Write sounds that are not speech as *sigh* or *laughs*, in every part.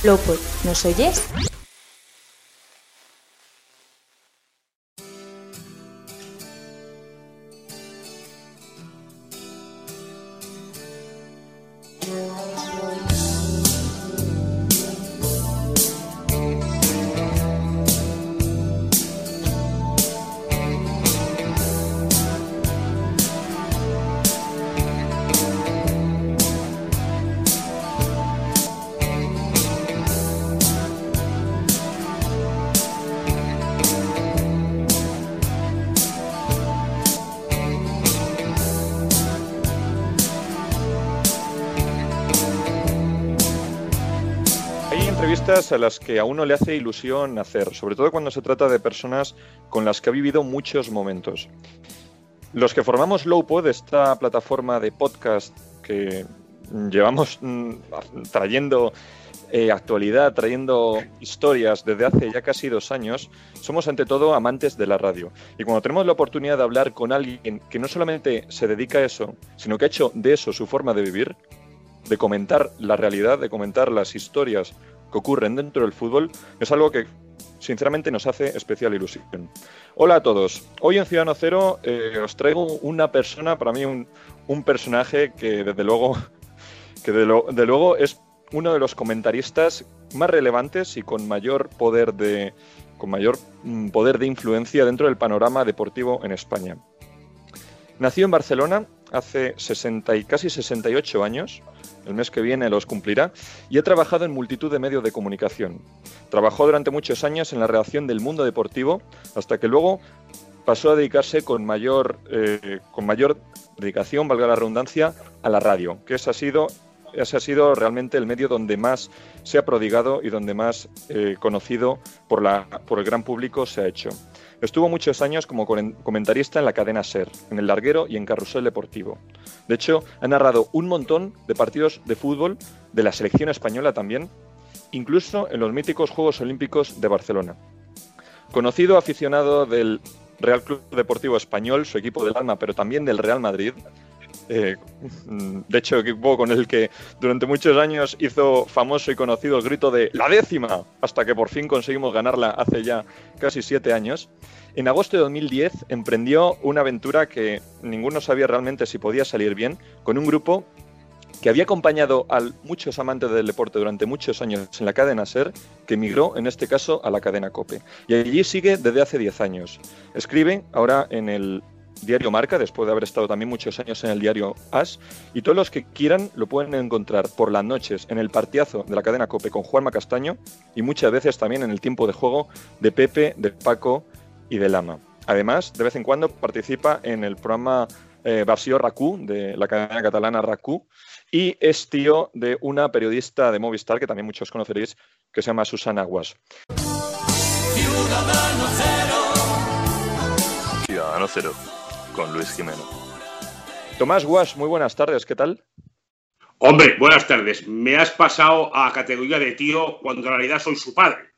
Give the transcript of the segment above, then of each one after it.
Flowpod, ¿nos oyes? A las que a uno le hace ilusión hacer, sobre todo cuando se trata de personas con las que ha vivido muchos momentos. Los que formamos Lowpod, esta plataforma de podcast que llevamos mm, trayendo eh, actualidad, trayendo historias desde hace ya casi dos años, somos ante todo amantes de la radio. Y cuando tenemos la oportunidad de hablar con alguien que no solamente se dedica a eso, sino que ha hecho de eso su forma de vivir, de comentar la realidad, de comentar las historias que ocurren dentro del fútbol, es algo que sinceramente nos hace especial ilusión. Hola a todos. Hoy en Ciudadano Cero eh, os traigo una persona, para mí un, un personaje que desde luego, *laughs* que de, luego es uno de los comentaristas más relevantes y con mayor poder de, con mayor mm, poder de influencia dentro del panorama deportivo en España. Nació en Barcelona hace 60 y casi 68 años, el mes que viene los cumplirá, y ha trabajado en multitud de medios de comunicación. Trabajó durante muchos años en la redacción del Mundo Deportivo, hasta que luego pasó a dedicarse con mayor, eh, con mayor dedicación, valga la redundancia, a la radio, que ese ha sido, ese ha sido realmente el medio donde más se ha prodigado y donde más eh, conocido por, la, por el gran público se ha hecho. Estuvo muchos años como comen- comentarista en la cadena SER, en el larguero y en Carrusel Deportivo. De hecho, ha narrado un montón de partidos de fútbol de la selección española también, incluso en los míticos Juegos Olímpicos de Barcelona. Conocido aficionado del Real Club Deportivo Español, su equipo del alma, pero también del Real Madrid. Eh, de hecho, equipo con el que durante muchos años hizo famoso y conocido el grito de la décima, hasta que por fin conseguimos ganarla hace ya casi siete años. En agosto de 2010 emprendió una aventura que ninguno sabía realmente si podía salir bien, con un grupo que había acompañado a muchos amantes del deporte durante muchos años en la cadena SER, que emigró en este caso a la cadena COPE. Y allí sigue desde hace 10 años. Escribe ahora en el diario Marca, después de haber estado también muchos años en el diario As, y todos los que quieran lo pueden encontrar por las noches en el partidazo de la cadena COPE con Juanma Castaño y muchas veces también en el tiempo de juego de Pepe, de Paco y de Lama. Además, de vez en cuando participa en el programa eh, Versió RACU, de la cadena catalana RACU, y es tío de una periodista de Movistar que también muchos conoceréis, que se llama Susana Aguas. Ciudadano Cero, con Luis Jimeno. Tomás Guas, muy buenas tardes, ¿qué tal? Hombre, buenas tardes. Me has pasado a categoría de tío cuando en realidad soy su padre.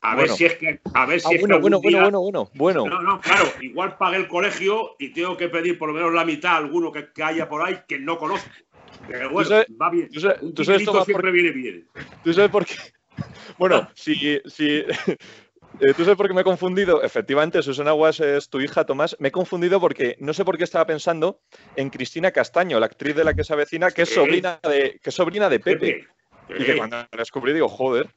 A ver si es que. A ver si Ah, es que bueno, bueno, algún bueno, día- bueno, bueno, bueno. No, no, claro. Igual pagué el colegio y tengo que pedir por lo menos la mitad a alguno que, que haya por ahí que no conozco. Pero bueno, sabes- va bien. tú sabes- Un tú sabes, dinerito Tomás, siempre por- viene bien. ¿Tú sabes por qué? *laughs* Bueno, si, si, eh, ¿Tú sabes por qué me he confundido? Efectivamente, Susana Guas es tu hija, Tomás. Me he confundido porque no sé por qué estaba pensando en Cristina Castaño, la actriz de la que se avecina, que es sobrina de, que es sobrina de Pepe. Y que cuando la descubrí digo, joder.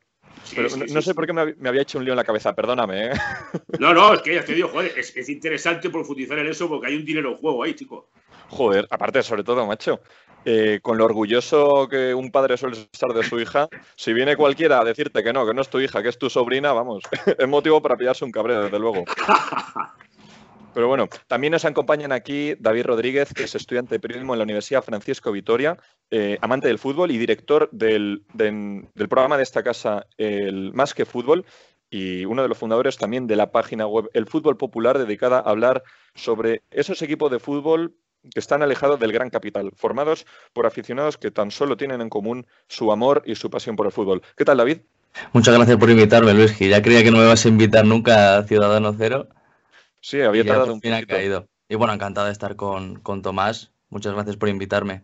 Pero no, sé por qué me había hecho un lío en la cabeza, perdóname. ¿eh? *laughs* No, no, es que ya te digo, joder, es, es interesante profundizar en eso porque hay un dinero en juego ahí, chico. Joder, aparte, sobre todo, macho, eh, con lo orgulloso que un padre suele estar de su hija, si viene cualquiera a decirte que no, que no es tu hija, que es tu sobrina, vamos, *laughs* es motivo para pillarse un cabreo, desde luego. Pero bueno, también nos acompañan aquí David Rodríguez, que es estudiante de periodismo en la Universidad Francisco Vitoria, eh, amante del fútbol y director del, del, del, programa de esta casa, el Más que Fútbol, y uno de los fundadores también de la página web El Fútbol Popular, dedicada a hablar sobre esos equipos de fútbol que están alejados del gran capital, formados por aficionados que tan solo tienen en común su amor y su pasión por el fútbol. ¿Qué tal, David? Muchas gracias por invitarme, Luis, que ya creía que no me vas a invitar nunca a Ciudadano Cero. Sí, había y tardado un poquito. caído. Y bueno, encantado de estar con, con Tomás. Muchas gracias por invitarme.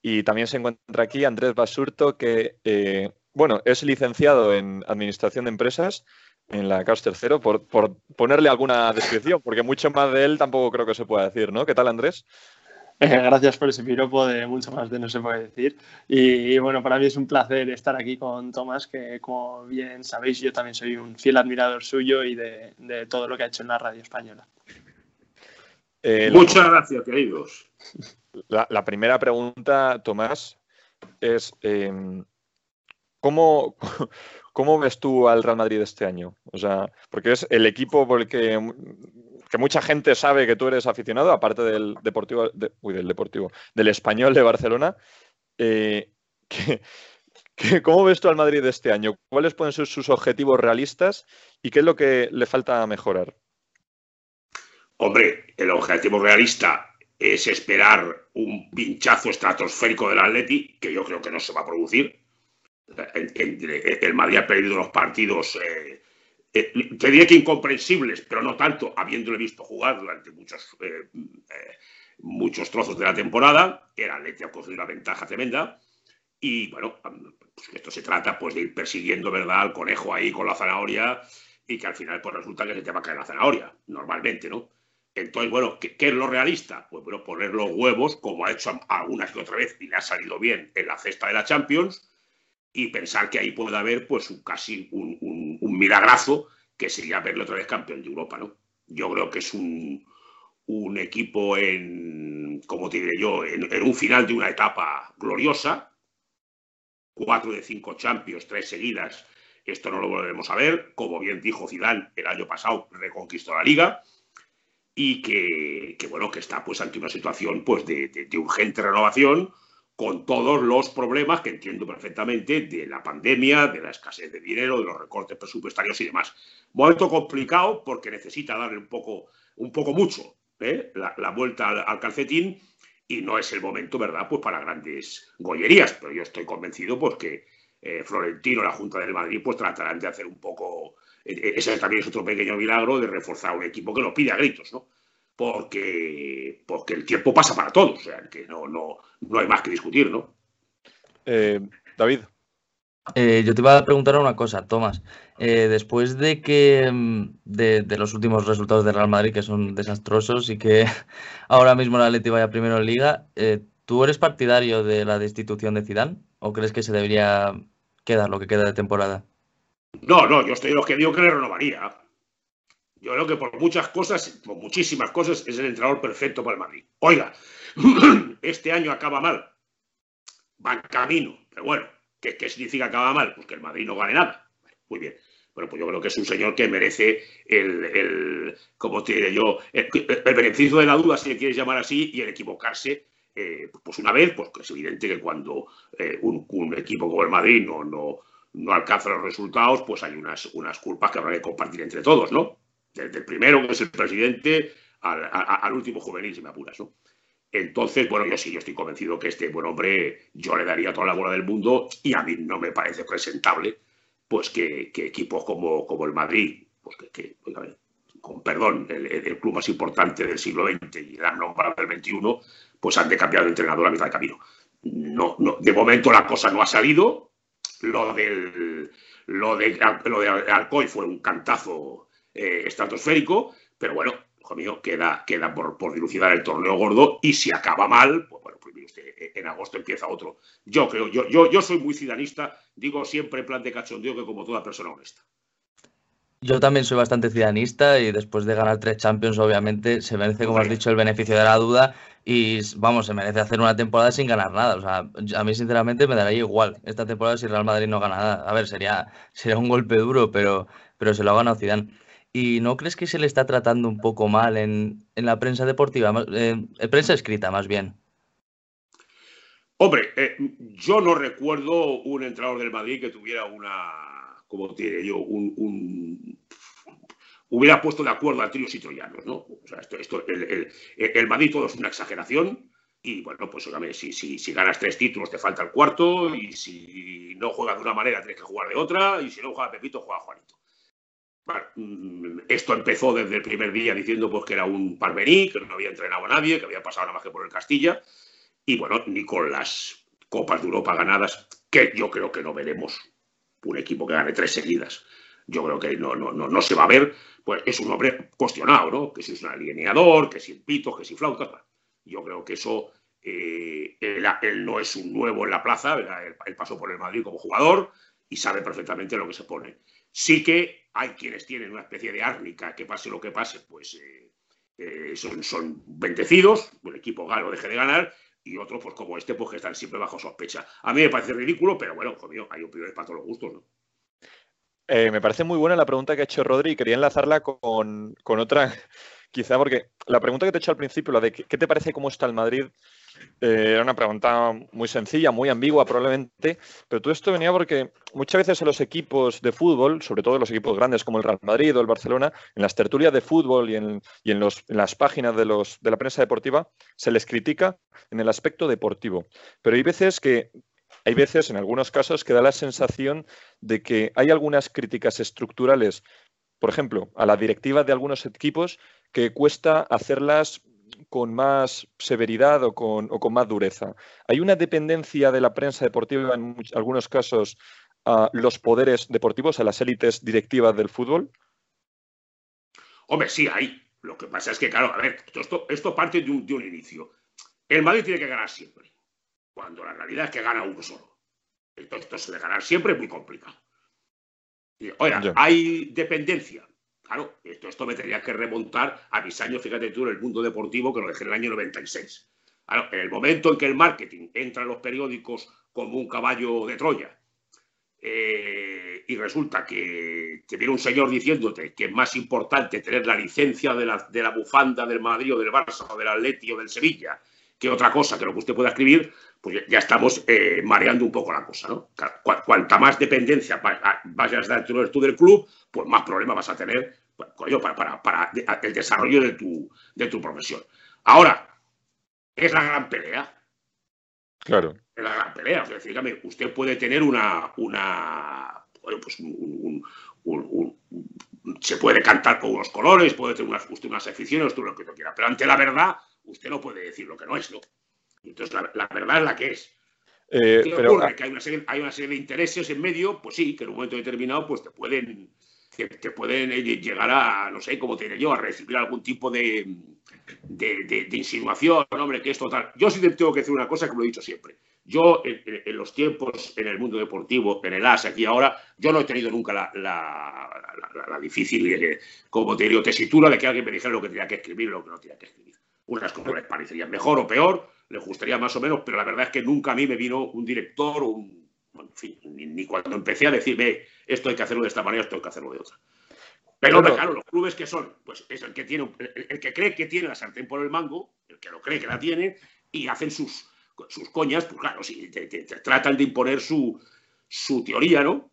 Y también se encuentra aquí Andrés Basurto, que eh, bueno, es licenciado en Administración de Empresas en la CAUS Tercero, por, por, ponerle alguna descripción, porque mucho más de él tampoco creo que se pueda decir, ¿no? ¿Qué tal, Andrés? Eh, gracias por ese piropo, de mucho más de no se puede decir. Y, y, bueno, para mí es un placer estar aquí con Tomás, que como bien sabéis, yo también soy un fiel admirador suyo y de, de todo lo que ha hecho en la radio española. Eh, Muchas gracias, queridos. La, la, primera pregunta, Tomás, es eh, ¿cómo, ¿cómo ves tú al Real Madrid este año? O sea, porque es el equipo por el que, que mucha gente sabe que tú eres aficionado, aparte del Deportivo, de, del Deportivo, del Español de Barcelona. Eh, *laughs* ¿Cómo ves tú al Madrid este año? ¿Cuáles pueden ser sus objetivos realistas y qué es lo que le falta mejorar? Hombre, el objetivo realista es esperar un pinchazo estratosférico del Atleti, que yo creo que no se va a producir. El, Madrid ha perdido los partidos, eh, eh, te diría que incomprensibles, pero no tanto, habiéndole visto jugar durante muchos, eh, muchos trozos de la temporada. El Atleti ha cogido una ventaja tremenda. Y bueno, pues esto se trata pues, de ir persiguiendo ¿verdad? al conejo ahí con la zanahoria y que al final pues, resulta que se te va a caer la zanahoria, normalmente, ¿no? Entonces, bueno, ¿qué, ¿qué, es lo realista? Pues bueno, poner los huevos, como ha hecho alguna que otra vez y le ha salido bien en la cesta de la Champions, y pensar que ahí puede haber pues un, casi un, un, milagrazo que sería verle otra vez campeón de Europa, ¿no? Yo creo que es un, equipo en, como yo, en, un final de una etapa gloriosa, cuatro de cinco Champions, tres seguidas, esto no lo volveremos a ver, como bien dijo Zidane el año pasado, reconquistó la Liga, y que, bueno, que está pues ante una situación pues de, urgente renovación con todos los problemas que entiendo perfectamente de la pandemia, de la escasez de dinero, de los recortes presupuestarios y demás. Momento complicado porque necesita darle un poco, un poco mucho ¿eh? la, vuelta al, al, calcetín y no es el momento, ¿verdad?, pues para grandes gollerías, pero yo estoy convencido pues que eh, Florentino, la Junta del Madrid, pues tratarán de hacer un poco ese también es otro pequeño milagro de reforzar un equipo que lo pide a gritos, ¿no? Porque, porque el tiempo pasa para todos, o sea, que no, no, no hay más que discutir, ¿no? Eh, David. Eh, yo te iba a preguntar una cosa, Tomás. Eh, después de que de, de, los últimos resultados de Real Madrid, que son desastrosos y que *laughs* ahora mismo la Atleti vaya primero en Liga, eh, ¿tú eres partidario de la destitución de Zidane o crees que se debería quedar lo que queda de temporada? No, no, yo estoy de los que digo que le renovaría. Yo creo que por muchas cosas, por muchísimas cosas, es el entrenador perfecto para el Madrid. Oiga, *clears throat* este año acaba mal. Va en camino. Pero bueno, ¿qué, ¿qué, significa acaba mal? Pues que el Madrid no gane nada. Muy bien. Bueno, pues yo creo que es un señor que merece el, el como te diré yo, el, el, beneficio de la duda, si le quieres llamar así, y el equivocarse. Eh, pues una vez, pues es evidente que cuando eh, un, un, equipo como el Madrid no, no, no alcanza los resultados, pues hay unas, unas culpas que habrá que compartir entre todos, ¿no? Desde el primero, que es el presidente, al, último juvenil, si me apuras, ¿no? Entonces, bueno, yo sí, yo estoy convencido que este buen hombre, yo le daría toda la bola del mundo y a mí no me parece presentable, pues que, equipos como, como el Madrid, pues que, que con perdón, el, club más importante del siglo XX y el nombrado del XXI, pues han de cambiar de entrenador a mitad de camino. No, no, de momento la cosa no ha salido, lo del lo de, lo de Alcoy fue un cantazo eh, estratosférico, pero bueno, hijo mío, queda, queda por, por, dilucidar el torneo gordo y si acaba mal, pues bueno, pues usted, en agosto empieza otro. Yo creo, yo, yo, yo soy muy cidanista, digo siempre en plan de cachondeo que como toda persona honesta. Yo también soy bastante ciudadanista y después de ganar tres Champions, obviamente, se merece, como has dicho, el beneficio de la duda y, vamos, se merece hacer una temporada sin ganar nada. O sea, a mí, sinceramente, me daría igual esta temporada si Real Madrid no gana nada. A ver, sería, sería un golpe duro, pero, pero se lo ha ganado Zidane. ¿Y no crees que se le está tratando un poco mal en, la prensa deportiva, en prensa escrita más bien? Hombre, eh, yo no recuerdo un entrenador del Madrid que tuviera una, como tiene yo, un, hubiera puesto de acuerdo a tríos y troyanos, ¿no? O sea, esto, el, Madrid todo es una exageración y bueno, pues si, si, si, ganas tres títulos te falta el cuarto y si no juegas de una manera tienes que jugar de otra y si no juega Pepito juega Juanito. Mm, esto empezó desde el primer día diciendo pues, que era un parvení, que no había entrenado a nadie, que había pasado nada más que por el Castilla y bueno, ni con las Copas de Europa ganadas, que yo creo que no veremos un equipo que gane tres seguidas. Yo creo que no, no, no, se va a ver, pues es un hombre cuestionado, ¿no? Que si es un alineador, que si el pito, que si flautas. Yo creo que eso, eh, él, no es un nuevo en la plaza, él, pasó por el Madrid como jugador y sabe perfectamente lo que se pone. Sí que hay quienes tienen una especie de árnica, que pase lo que pase, pues eh, eh, son, son bendecidos, un equipo gano deje de ganar, y otros, pues como este, pues que están siempre bajo sospecha. A mí me parece ridículo, pero bueno, mío, hay opiniones para todos los gustos, ¿no? Eh, me parece muy buena la pregunta que ha hecho Rodri quería enlazarla con, con, otra, *laughs* quizá porque la pregunta que te he hecho al principio, la de qué te parece cómo está el Madrid, eh, era una pregunta muy sencilla, muy ambigua probablemente, pero todo esto venía porque muchas veces en los equipos de fútbol, sobre todo los equipos grandes como el Real Madrid o el Barcelona, en las tertulias de fútbol y en, las páginas de, de la prensa deportiva, se les critica en el aspecto deportivo. Pero hay veces que hay veces, en algunos casos, que da la sensación de que hay algunas críticas estructurales, por ejemplo, a la directiva de algunos equipos, que cuesta hacerlas con más severidad o con, más dureza. ¿Hay una dependencia de la prensa deportiva en algunos casos a los poderes deportivos, a las élites directivas del fútbol? Hombre, sí hay. Lo que pasa es que, claro, a ver, esto, esto parte de un, inicio. El Madrid tiene que ganar siempre, cuando la realidad es que gana uno solo. Entonces, esto de ganar siempre es muy complicado. oiga, hay dependencia. Claro, esto, esto me tendría que remontar a mis años, fíjate tú, en el mundo deportivo, que lo dejé en el año 96. Claro, en el momento en que el marketing entra en los periódicos como un caballo de Troya, eh, y resulta que te viene un señor diciéndote que es más importante tener la licencia de la, de la bufanda del Madrid o del Barça o del Atleti o del Sevilla que otra cosa que lo que usted pueda escribir, pues ya estamos eh, mareando un poco la cosa, ¿no? Cuanta más dependencia vayas dar tú del club, pues más problemas vas a tener para, para, el desarrollo de tu, de tu profesión. Ahora, es la gran pelea. Claro. Es la gran pelea. O sea, dígame, usted puede tener una. una bueno, pues un, se puede cantar con unos colores, puede tener unas, usted unas aficiones, tú lo que tú quieras, pero ante la verdad, usted no puede decir lo que no es, ¿no? Entonces, la, verdad es la que es. Eh, pero, ocurre? Que hay una, serie, hay una, serie, de intereses en medio, pues sí, que en un momento determinado pues te pueden, te, pueden eh, llegar a, no sé, como te diré yo, a recibir algún tipo de, insinuación, hombre, que es total. Yo sí te tengo que decir una cosa que lo he dicho siempre. Yo, en, los tiempos, en el mundo deportivo, en el AS, aquí ahora, yo no he tenido nunca la, la, difícil, eh, como te digo, tesitura de que alguien me dijera lo que tenía que escribir y lo que no tenía que escribir. Unas cosas les parecerían mejor o peor, les gustaría más o menos, pero la verdad es que nunca a mí me vino un director, un, en fin, ni, cuando empecé a decir, ve, esto hay que hacerlo de esta manera, esto hay que hacerlo de otra. Pero claro, los clubes que son, pues es el que tiene, el, que cree que tiene la sartén por el mango, el que lo cree que la tiene, y hacen sus, sus coñas, pues claro, si te, tratan de imponer su, su teoría, ¿no?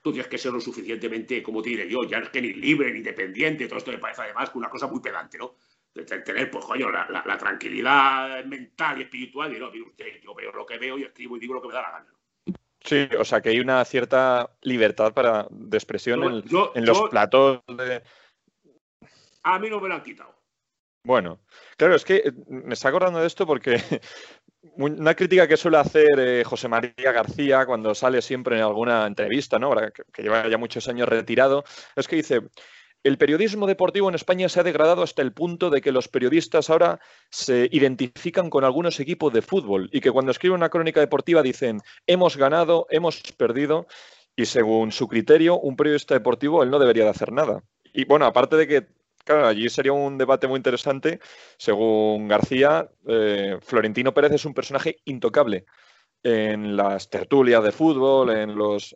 Tú tienes que ser lo suficientemente, como te diré yo, ya es que ni libre, ni independiente, todo esto me parece además una cosa muy pedante, ¿no? tener, pues, coño, la, tranquilidad mental y espiritual. Y no, usted, yo veo lo que veo y escribo y digo lo que me da la gana. Sí, o sea que hay una cierta libertad para, de expresión en, los platos de... A mí no me lo han quitado. Bueno, claro, es que eh, me está acordando de esto porque *laughs* una crítica que suele hacer eh, José María García cuando sale siempre en alguna entrevista, ¿no? que lleva ya muchos años retirado, es que dice, el periodismo deportivo en España se ha degradado hasta el punto de que los periodistas ahora se identifican con algunos equipos de fútbol y que cuando escriben una crónica deportiva dicen hemos ganado, hemos perdido y según su criterio un periodista deportivo él no debería de hacer nada. Y bueno, aparte de que claro, allí sería un debate muy interesante. Según García, eh, Florentino Pérez es un personaje intocable en las tertulias de fútbol, en los,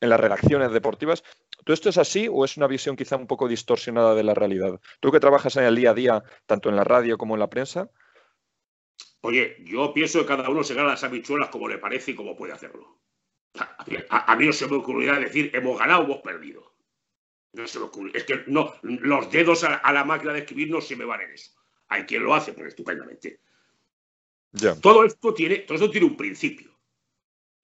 las redacciones deportivas. ¿Todo esto es así o es una visión quizá un poco distorsionada de la realidad? Tú que trabajas en el día a día, tanto en la radio como en la prensa. Oye, yo pienso que cada uno se gana las habichuelas como le parece y como puede hacerlo. A, mí no se me ocurrirá decir hemos ganado o hemos perdido. No se me ocurre. Es que no, los dedos a, la máquina de escribir no se me van en eso. Hay quien lo hace, pues estupendamente. Todo esto tiene, todo esto tiene un principio.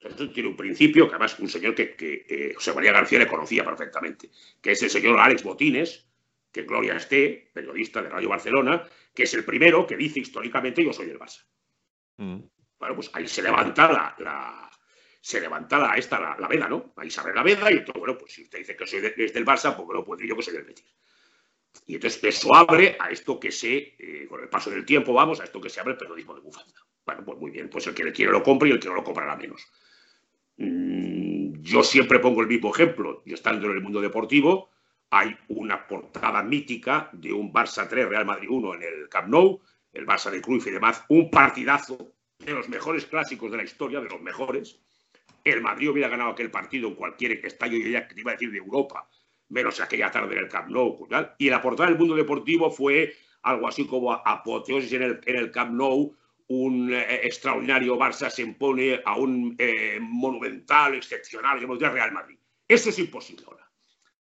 Esto tiene un principio que además un señor que, José María García le conocía perfectamente, que es el señor Alex Botines, que Gloria esté, periodista de Radio Barcelona, que es el primero que dice históricamente yo soy del Barça. Mm. Bueno, pues ahí se levanta la, se levanta la, esta, la, veda, ¿no? Ahí se abre la veda y entonces, bueno, pues si usted dice que soy del Barça, pues bueno, pues yo que soy del Betis. Y entonces eso abre a esto que se, eh, con el paso del tiempo, vamos, a esto que se abre el periodismo de bufanda. Bueno, pues muy bien, pues el que le quiere lo compra y el que no lo comprará menos. Mm, yo siempre pongo el mismo ejemplo. Yo estando en el mundo deportivo, hay una portada mítica de un Barça 3, Real Madrid 1 en el Camp Nou, el Barça de Cruyff y demás, un partidazo de los mejores clásicos de la historia, de los mejores. El Madrid hubiera ganado aquel partido en cualquier estadio, ya que te iba a decir de Europa, menos aquella tarde en el Camp Nou. Y la portada del mundo deportivo fue algo así como apoteosis en el Camp Nou, un eh, extraordinario Barça se impone a un eh, monumental, excepcional, digamos, de Real Madrid. Eso es imposible ahora.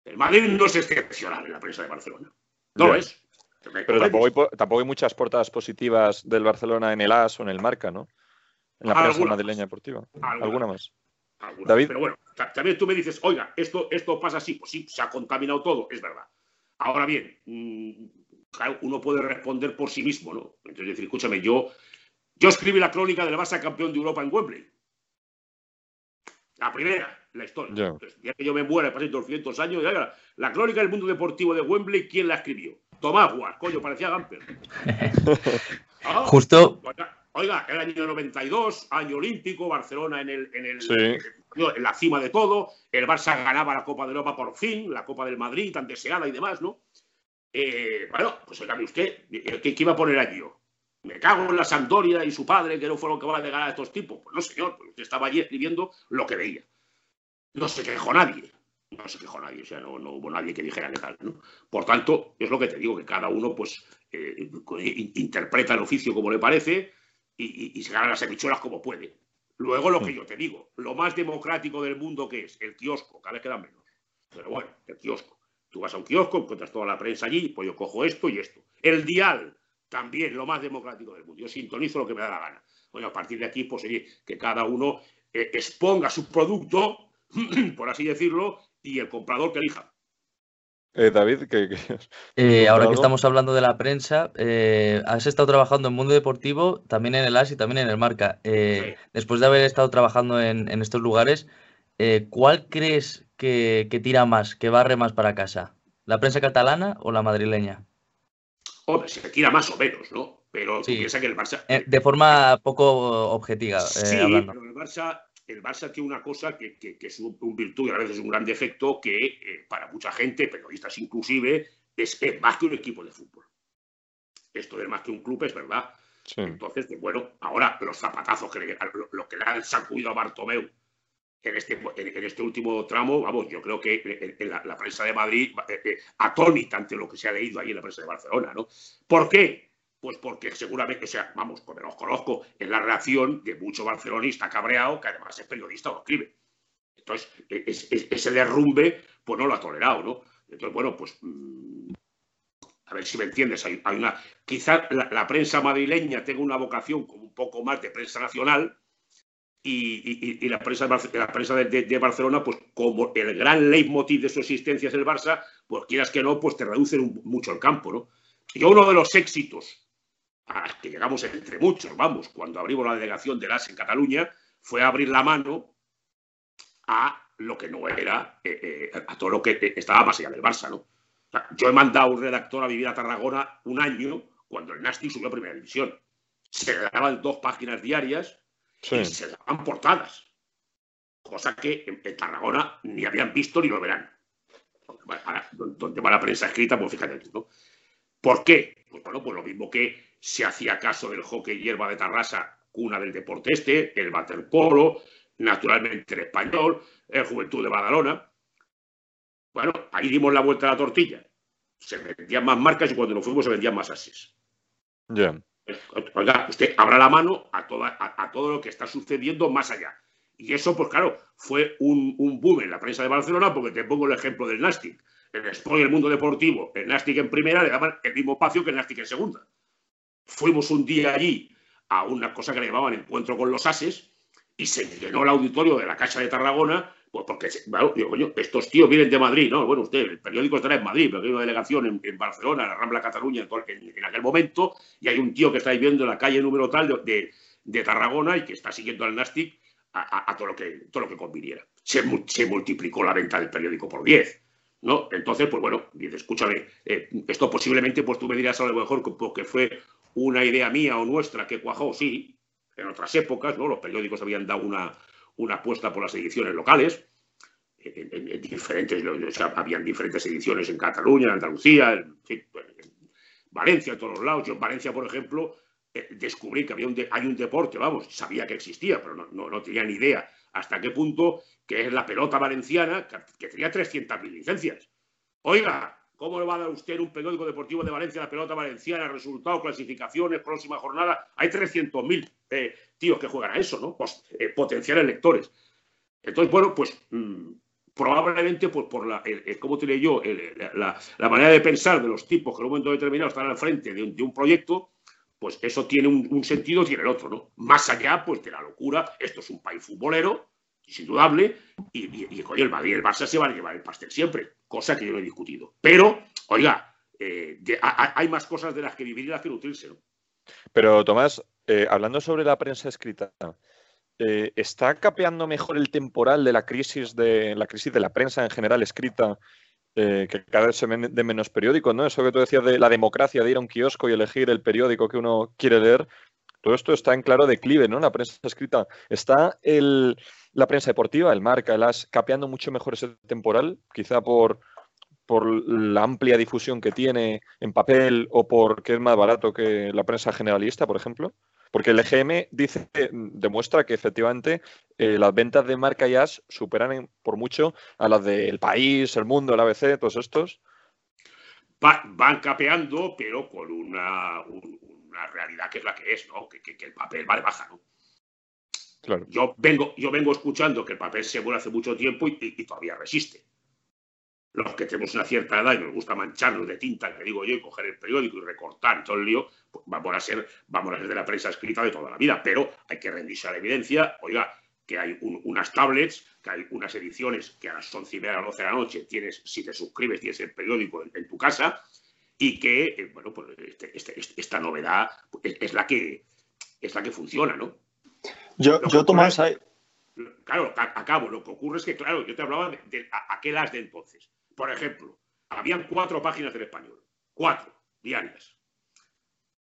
El Madrid no es excepcional en la prensa de Barcelona. No lo es. Pero tampoco hay, muchas portadas positivas del Barcelona en el AS o en el Marca, ¿no? En la prensa madrileña deportiva. ¿Alguna, más? David. Pero bueno, también tú me dices, oiga, esto, esto pasa así. Pues sí, se ha contaminado todo, es verdad. Ahora bien, mm, uno puede responder por sí mismo, ¿no? Entonces, decir, escúchame, yo yo escribí la crónica del Barça campeón de Europa en Wembley. La primera, la historia. Ya que yo me muera, pasé 200 años, la crónica del mundo deportivo de Wembley, ¿quién la escribió? Tomás Guas, coño, parecía Gamper. *laughs* Ah, Justo. Oiga, el año 92, año olímpico, Barcelona en, el, en, el, en la cima de todo, el Barça ganaba la Copa de Europa por fin, la Copa del Madrid, tan deseada y demás, ¿no? Eh, bueno, pues oígame usted, ¿qué, iba a poner allí me cago en la Sampdoria y su padre, que no fueron van a llegar a estos tipos. Pues no, señor, pues usted estaba allí escribiendo lo que veía. No se quejó nadie. No se quejó nadie, o sea, no, hubo nadie que dijera que tal. ¿no? Por tanto, es lo que te digo, que cada uno pues eh, interpreta el oficio como le parece y, se gana las habichuelas como puede. Luego lo que yo te digo, lo más democrático del mundo que es el kiosco, cada vez quedan menos. Pero bueno, el kiosco. Tú vas a un kiosco, encuentras toda la prensa allí, pues yo cojo esto y esto. El dial, también lo más democrático del mundo. Yo sintonizo lo que me da la gana. Bueno, a partir de aquí, pues que cada uno eh, exponga su producto, *clears throat* por así decirlo, y el comprador que elija. Eh, David, que, *laughs* eh, ahora que estamos hablando de la prensa, has estado trabajando en mundo deportivo, también en el AS y también en el Marca. Después de haber estado trabajando en, estos lugares, ¿cuál crees que, que, tira más, que barre más para casa? ¿La prensa catalana o la madrileña? Hombre, se tira más o menos, ¿no? Pero piensa que el Barça. Eh, de forma poco objetiva. Eh, sí, pero el Barça, el Barça tiene una cosa que, es un, virtud y a veces un gran defecto que eh, para mucha gente, periodistas inclusive, es, más que un equipo de fútbol. Esto de más que un club es verdad. Entonces, pues, bueno, ahora los zapatazos que le, lo, que le han sacudido a Bartomeu en este, en, este último tramo, vamos, yo creo que en, la, prensa de Madrid eh, eh, atónita ante lo que se ha leído ahí en la prensa de Barcelona, ¿no? ¿Por qué? Pues porque seguramente, o sea, vamos, como los conozco, es la reacción de mucho barcelonista cabreado, que además es periodista o escribe. Entonces, e, ese derrumbe, pues no lo ha tolerado, ¿no? Entonces, bueno, pues mm, a ver si me entiendes, hay, una, quizá la, la, prensa madrileña tenga una vocación como un poco más de prensa nacional, y, la prensa, la prensa de, Barcelona, pues como el gran leitmotiv de su existencia es el Barça, pues quieras que no, pues te reducen mucho el campo, ¿no? Y uno de los éxitos a que llegamos entre muchos, vamos, cuando abrimos la delegación de LAS en Cataluña, fue abrir la mano a lo que no era, eh, eh, a todo lo que estaba más allá del Barça, ¿no? yo he mandado a un redactor a vivir a Tarragona un año cuando el Nasti subió a Primera División. Se daban dos páginas diarias y se daban portadas. Cosa que en, Tarragona ni habían visto ni lo verán. Donde va la prensa escrita, pues fíjate tú, ¿no? ¿Por qué? Pues bueno, pues lo mismo que se hacía caso del hockey hierba de Tarrasa, cuna del deporte este, el waterpolo, naturalmente el español, el Juventud de Badalona. Bueno, ahí dimos la vuelta a la tortilla. Se vendían más marcas y cuando nos fuimos se vendían más ases. Ya. Oiga, usted abra la mano a, toda, a, todo lo que está sucediendo más allá. Y eso, pues claro, fue un, boom en la prensa de Barcelona, porque te pongo el ejemplo del Nastic. El Sport el mundo deportivo, el Nastic en primera le daban el mismo espacio que el Nastic en segunda. Fuimos un día allí a una cosa que le llamaban encuentro con los ases y se llenó el auditorio de la Casa de Tarragona, pues porque, digo, coño, estos tíos vienen de Madrid, ¿no? Bueno, usted, el periódico estará en Madrid, pero hay una delegación en, Barcelona, en la Rambla Cataluña, en, aquel momento, y hay un tío que está viviendo en la calle número tal de, de, Tarragona y que está siguiendo al Nastic a, todo, lo que, todo lo que conviniera. Se, multiplicó la venta del periódico por 10. ¿no? Entonces, pues bueno, dice, escúchame, eh, esto posiblemente, pues tú me dirás a lo mejor porque fue una idea mía o nuestra que cuajó, sí, en otras épocas, ¿no? Los periódicos habían dado una, una apuesta por las ediciones locales, en, diferentes, o sea, habían diferentes ediciones en Cataluña, en Andalucía, en, Valencia, en todos los lados. Yo en Valencia, por ejemplo, eh, descubrí que había un hay un deporte, vamos, sabía que existía, pero no, no, tenía ni idea hasta qué punto, que es la pelota valenciana, que, que tenía 300.000 licencias. Oiga, ¿Cómo le va a dar usted un periódico deportivo de Valencia la pelota valenciana, resultados, clasificaciones, próxima jornada? Hay 300.000 eh, tíos que juegan a eso, ¿no? Pues, eh, potenciales lectores. Entonces, bueno, pues mm, probablemente pues, por la, ¿cómo te yo? la, manera de pensar de los tipos que en un momento determinado están al frente de un, proyecto, pues eso tiene un, un, sentido, tiene el otro, ¿no? Más allá, pues, de la locura, esto es un país futbolero, es indudable, y, y, el Madrid y el Barça se van a llevar el pastel siempre, cosa que yo no he discutido. Pero, oiga, eh, hay más cosas de las que vivir y las que nutrirse. ¿no? Pero, Tomás, eh, hablando sobre la prensa escrita, eh, ¿está capeando mejor el temporal de la crisis de la crisis de la prensa en general escrita? que cada vez se vende menos periódicos, ¿no? Eso que tú decías de la democracia, de ir a un kiosco y elegir el periódico que uno quiere leer, todo esto está en claro declive, ¿no? La prensa escrita. Está el, la prensa deportiva, el Marca, el AS, capeando mucho mejor ese temporal, quizá por, por la amplia difusión que tiene en papel o porque es más barato que la prensa generalista, por ejemplo. Porque el EGM dice, demuestra que efectivamente eh, las ventas de marca y AS superan por mucho a las del País, El Mundo, el ABC, todos estos. van capeando, pero con una, una, realidad que es la que es, ¿no? Que, que, que el papel vale baja, ¿no? Yo, vengo, yo vengo escuchando que el papel se muere hace mucho tiempo y, todavía resiste. Los que tenemos una cierta edad y nos gusta mancharnos de tinta, que digo yo, y coger el periódico y recortar todo el lío, pues vamos a ser, vamos a ser de la prensa escrita de toda la vida. Pero hay que rendirse a la evidencia, oiga, que hay unas tablets, que hay unas ediciones que a las 11 y media, a las 12 de la noche tienes, si te suscribes, tienes el periódico en, tu casa, y que, eh, bueno, pues este, este, este, esta novedad pues, es, la que, es la que funciona, ¿no? Yo, yo Tomás, Claro, acabo. Lo que ocurre es que, claro, yo te hablaba de, aquel as de entonces. Por ejemplo, habían cuatro páginas del español. Cuatro, diarias.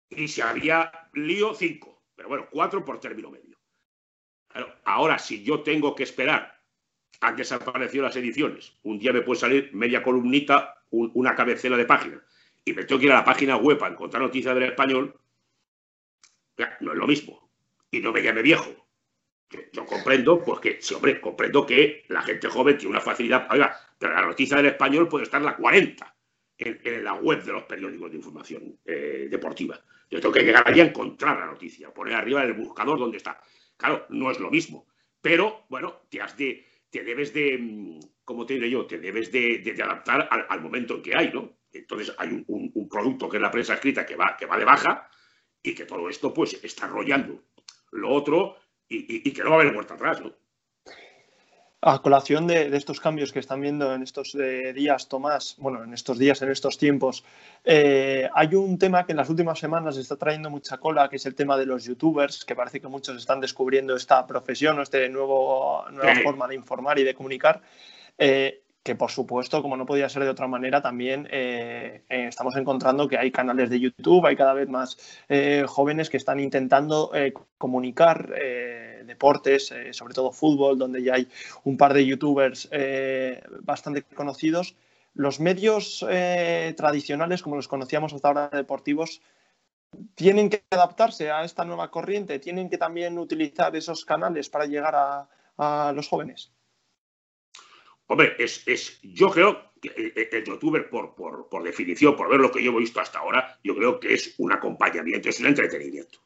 Y si había lío, cinco. Pero bueno, cuatro por término medio. ahora, si yo tengo que esperar a que desaparecido las ediciones, un día me puede salir media columnita, una cabecera de página, y me tengo que ir a la página web a encontrar noticias del español, no es lo mismo y no me llame viejo. Yo comprendo, pues que, sí, hombre, comprendo que la gente joven tiene una facilidad. Oiga, pero la noticia del español puede estar la 40 en, la web de los periódicos de información eh, deportiva. Yo tengo que llegar allí a encontrar la noticia, poner arriba en el buscador donde está. Claro, no es lo mismo. Pero, bueno, te has de, te debes de, mm, como te diré yo, te debes de, adaptar al, momento en que hay, ¿no? Entonces hay un, producto que es la prensa escrita que va, que va de baja y que todo esto pues está arrollando lo otro y, que no va a haber vuelta atrás, ¿no? A colación de, estos cambios que están viendo en estos eh, días, Tomás, bueno, en estos días, en estos tiempos, eh, hay un tema que en las últimas semanas está trayendo mucha cola, que es el tema de los youtubers, que parece que muchos están descubriendo esta profesión o esta nueva forma de informar y de comunicar. Eh, que por supuesto, como no podía ser de otra manera, también eh, eh, estamos encontrando que hay canales de YouTube, hay cada vez más eh, jóvenes que están intentando comunicar deportes, sobre todo fútbol, donde ya hay un par de youtubers bastante conocidos. Los medios tradicionales, como los conocíamos hasta ahora deportivos, tienen que adaptarse a esta nueva corriente, tienen que también utilizar esos canales para llegar a, a los jóvenes? Hombre, es, es, yo creo que el, youtuber, por, por, por, definición, por ver lo que yo he visto hasta ahora, yo creo que es un acompañamiento, es un entretenimiento.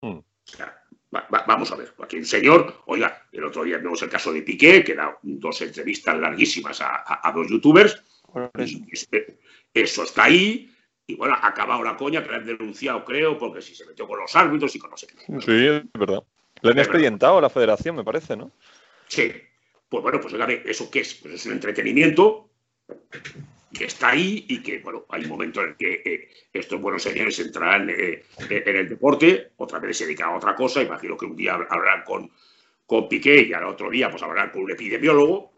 Hmm. O sea, vamos a ver, aquí un señor, oiga, el otro día vemos el caso de Piqué, que da dos entrevistas larguísimas a, dos youtubers. Este, eso está ahí, y bueno, ha acabado la coña que le han denunciado, creo, porque si se metió con los árbitros y con no sé qué. Sí, es verdad. Le han expedientado a la federación, me parece, ¿no? Sí. Pues bueno, pues oiga, ¿eso qué es? Pues es un entretenimiento que está ahí y que, bueno, hay un momento en el que eh, estos buenos señores entrarán eh, eh, en el deporte, otra vez se dedican a otra cosa, imagino que un día hablarán con, con Piqué y al otro día pues hablarán con un epidemiólogo,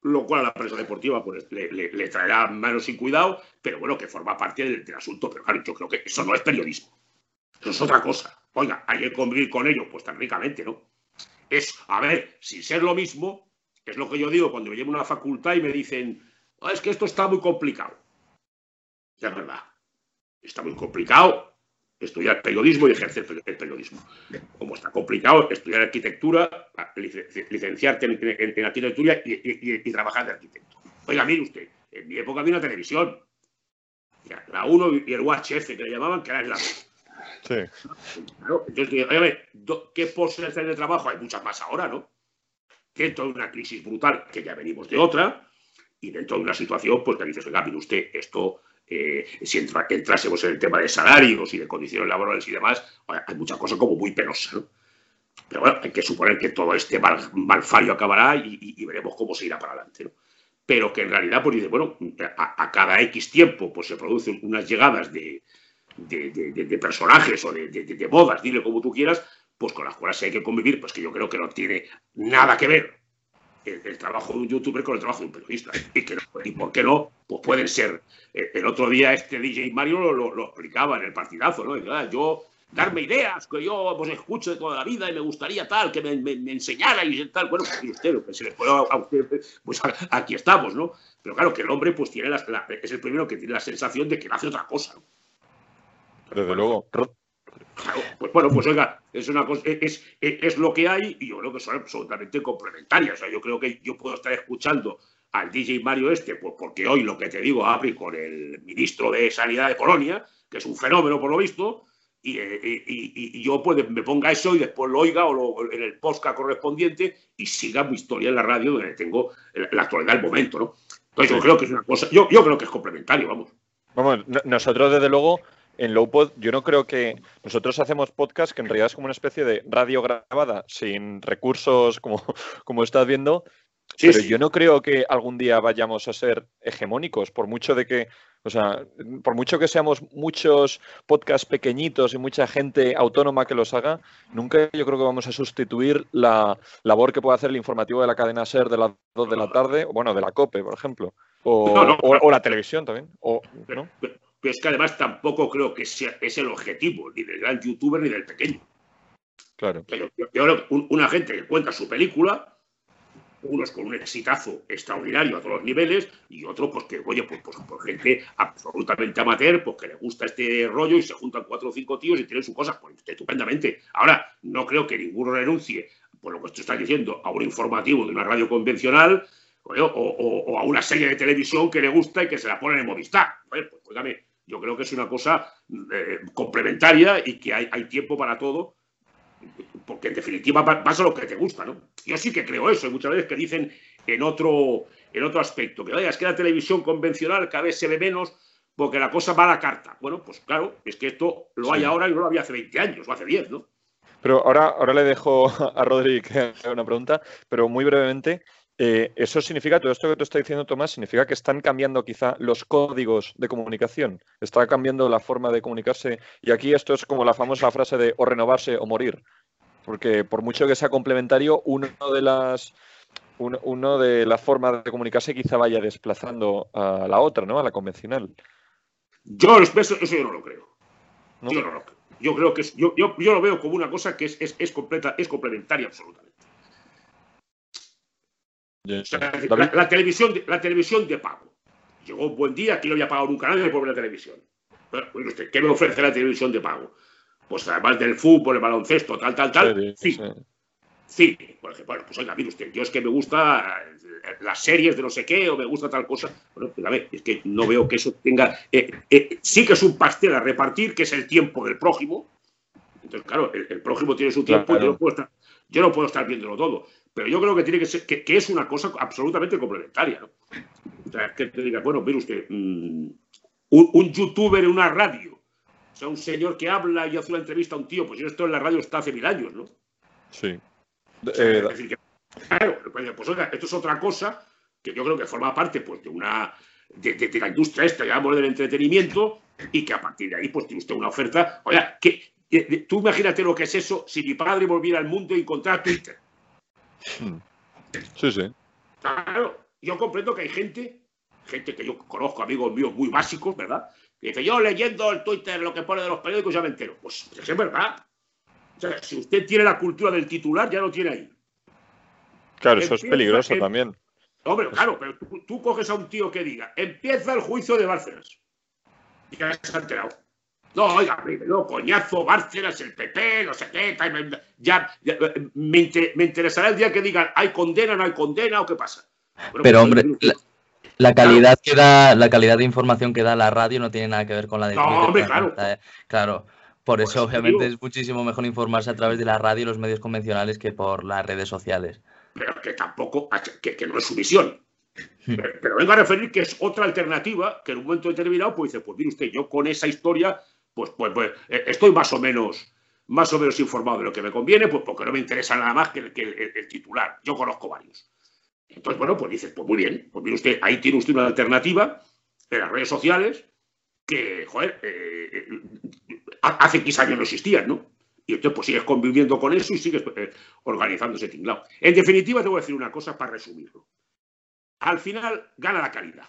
lo cual a la prensa deportiva pues, le, traerá manos sin cuidado, pero bueno, que forma parte del, asunto. Pero claro, yo creo que eso no es periodismo. Eso es otra cosa. Oiga, hay que convivir con ellos, pues tan ricamente, ¿no? Es, a ver, sin ser lo mismo, es lo que yo digo cuando me llevo a una facultad y me dicen, Ah, es que esto está muy complicado. Es verdad. Está muy complicado estudiar periodismo y ejercer el periodismo. Como está complicado estudiar arquitectura, licenciarte en, arquitectura y, trabajar de arquitecto. Oiga, mire usted, en mi época había una televisión. La 1 y el UHF, que le llamaban, que era la Sí. entonces, oye, ¿qué posibilidades de trabajo? Hay muchas más ahora, ¿no? Dentro de una crisis brutal, que ya venimos de otra, y dentro de una situación, pues que dices, oiga, mire usted, esto, eh, si entra, entrásemos en el tema de salarios y de condiciones laborales y demás, hay muchas cosas como muy penosas, ¿no? Pero bueno, hay que suponer que todo este mal, malfario acabará y, veremos cómo se irá para adelante. Pero que en realidad, pues dice, bueno, a, cada X tiempo, pues se producen unas llegadas de, de, personajes o de, bodas, dile como tú quieras, pues con las cuales hay que convivir, pues que yo creo que no tiene nada que ver el, trabajo de un youtuber con el trabajo de un periodista. Y, que, y por qué no, pues pueden ser. Eh, el otro día este DJ Mario lo, explicaba en el partidazo, ¿no? Ah, yo darme ideas, que yo pues, escucho de toda la vida y me gustaría tal, que me, me, enseñara y tal. Bueno, pues usted, lo pues aquí estamos, ¿no? Pero claro, que el hombre pues tiene la, es el primero que tiene la sensación de que hace otra cosa, ¿no? Desde luego. Pues bueno, pues oiga, es una cosa, es, es, lo que hay y yo creo que son absolutamente complementarias. O sea, yo creo que yo puedo estar escuchando al DJ Mario este, pues porque hoy lo que te digo, abrí con el ministro de Sanidad de Polonia, que es un fenómeno por lo visto, y, y, yo pues me ponga eso y después lo oiga o en el podcast correspondiente y siga mi historia en la radio donde tengo la actualidad del momento, ¿no? Entonces yo creo que es una cosa, yo, yo creo que es complementario, vamos. Vamos, nosotros desde luego en Lowpod yo no creo que nosotros hacemos podcast que en realidad es como una especie de radio grabada sin recursos como, *laughs* como estás viendo, pero yo no creo que algún día vayamos a ser hegemónicos, por mucho de que, o sea, por mucho que seamos muchos podcasts pequeñitos y mucha gente autónoma que los haga, nunca yo creo que vamos a sustituir la labor que puede hacer el informativo de la cadena SER de las 2 de la tarde, bueno, de la COPE, por ejemplo, o, la televisión también, o, ¿no? Pero es que además tampoco creo que sea, es el objetivo ni del gran youtuber ni del pequeño. Claro. Pero yo, una gente que cuenta su película, unos con un exitazo extraordinario a todos los niveles y otros pues que, oye, pues, pues, por gente absolutamente amateur, pues que le gusta este rollo y se juntan cuatro o cinco tíos y tienen sus cosas, pues estupendamente. Ahora, no creo que ninguno renuncie, por lo que tú estás diciendo, a un informativo de una radio convencional o, a una serie de televisión que le gusta y que se la ponen en Movistar. pues, yo creo que es una cosa eh, complementaria y que hay, tiempo para todo, porque en definitiva pasa lo que te gusta, ¿no? Yo sí que creo eso, y muchas veces que dicen en otro, en otro aspecto, que vaya, es que la televisión convencional cada vez se ve menos porque la cosa va a la carta. Bueno, pues claro, es que esto lo hay ahora y no lo había hace 20 años o hace 10, ¿no? Pero ahora, ahora le dejo *laughs* a Rodri que haga una pregunta, pero muy brevemente, eh, eso significa, todo esto que te está diciendo Tomás, significa que están cambiando quizá los códigos de comunicación, está cambiando la forma de comunicarse. Y aquí esto es como la famosa frase de o renovarse o morir. Porque por mucho que sea complementario, uno de las uno de las formas de comunicarse quizá vaya desplazando a la otra, ¿no? A la convencional. Yo eso, yo no lo creo. Yo no lo creo. Yo creo que yo, yo, lo veo como una cosa que es, es, completa, es complementaria absolutamente la, televisión, de, la televisión de pago. Llegó un buen día que no había pagado nunca nadie por ver la televisión. ¿Qué me ofrece la televisión de pago? Pues además del fútbol, el baloncesto, tal, tal, tal. Sí, Sí, por ejemplo, bueno, pues oiga, mire usted, yo es que me gusta eh, las series de no sé qué o me gusta tal cosa. Bueno, pues a ver, es que no veo que eso tenga. eh, eh, sí que es un pastel a repartir, que es el tiempo del prójimo. Entonces, claro, el, el prójimo tiene su tiempo y yo no, puedo estar, yo no puedo estar viéndolo todo. Pero yo creo que tiene que ser, que, que es una cosa absolutamente complementaria, ¿no? O sea, que te digas, bueno, mire usted, mm, un, un youtuber en una radio, o sea, un señor que habla y hace una entrevista a un tío, pues yo esto en la radio está hace mil años, ¿no? Sí. O sea, es decir, que, claro, pues, pues, oiga, esto es otra cosa que yo creo que forma parte pues, de una de, de, de la industria esta, digamos, del entretenimiento, y que a partir de ahí pues tiene usted una oferta. Oiga, que, que- tú imagínate lo que es eso si mi padre volviera al mundo y encontrara Twitter. Sí, sí. Claro, yo comprendo que hay gente, gente que yo conozco, amigos míos muy básicos, ¿verdad? Que dice, yo leyendo el Twitter, lo que pone de los periódicos, ya me entero. Pues, pues es verdad. O sea, si usted tiene la cultura del titular, ya lo tiene ahí. Claro, eso es peligroso también. Hombre, claro, pero tú, tú coges a un tío que diga, empieza el juicio de Bárcenas. Y ya se ha enterado. No, oiga, no, coñazo, Bárcenas, el PP, no sé qué, ya, ya, eh, me, inter- me interesará el día que digan, ¿hay condena, no hay condena o qué pasa? Bueno, Pero pues, hombre, oye, la, la calidad que da, la calidad de información que da la radio no tiene nada que ver con la de No, Twitter, hombre, claro. ¿eh? Claro. Por eso, eso te obviamente, digo. es muchísimo mejor informarse a través de la radio y los medios convencionales que por las redes sociales. pero que tampoco, que, que no es su misión. Hmm. Pero, pero vengo a referir que es otra alternativa que en un momento determinado, pues dice, pues mire usted, yo con esa historia, pues, pues, pues eh, estoy más o menos más o menos informado de lo que me conviene, pues porque no me interesa nada más que el, que el- titular. Yo conozco varios. Entonces, bueno, pues dices, pues muy bien, pues mire usted, ahí tiene usted una alternativa en las redes sociales que, joder, eh, eh, hace 15 años no existían, ¿no? Y entonces, pues sigues conviviendo con eso y sigues organizando ese tinglado. En definitiva, te voy a decir una cosa para resumirlo. Al final, gana la calidad.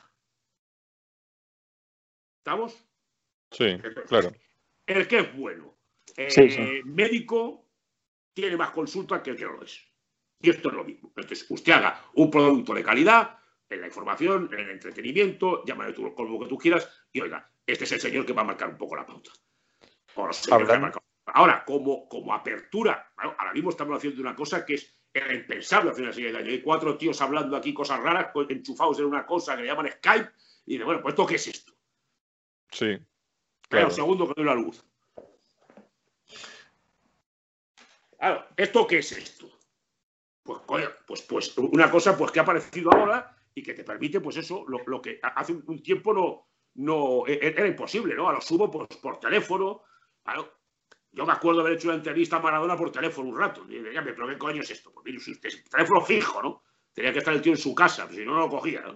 ¿Estamos? Sí, claro. El que es bueno. Eh, Sí, sí. Médico tiene más consulta que el que no lo es. Y esto es lo mismo. Entonces, usted haga un producto de calidad en la información, en el entretenimiento, llámale tú como que tú quieras, y oiga, este es el señor que va a marcar un poco la pauta. O los señores que Hablando- han marcado. Ahora, como, como apertura, bueno, ahora mismo estamos haciendo una cosa que es era impensable hace una serie de años. Hay cuatro tíos hablando aquí cosas raras, enchufados en una cosa que le llaman Skype, y dice, bueno, pues ¿esto qué es esto? Sí. Claro. un segundo que doy la luz. ¿esto qué es esto? Pues, pues, pues una cosa pues que ha aparecido ahora y que te permite, pues eso, lo, que hace un, tiempo no, no e- era imposible, ¿no? A lo sumo pues, por teléfono. Yo me acuerdo haber hecho una entrevista a Maradona por teléfono un rato. Y decía, pero ¿qué coño es esto? Pues mire, teléfono fijo, ¿no? Tenía que estar el tío en su casa, pues, si no, no lo cogía, ¿no?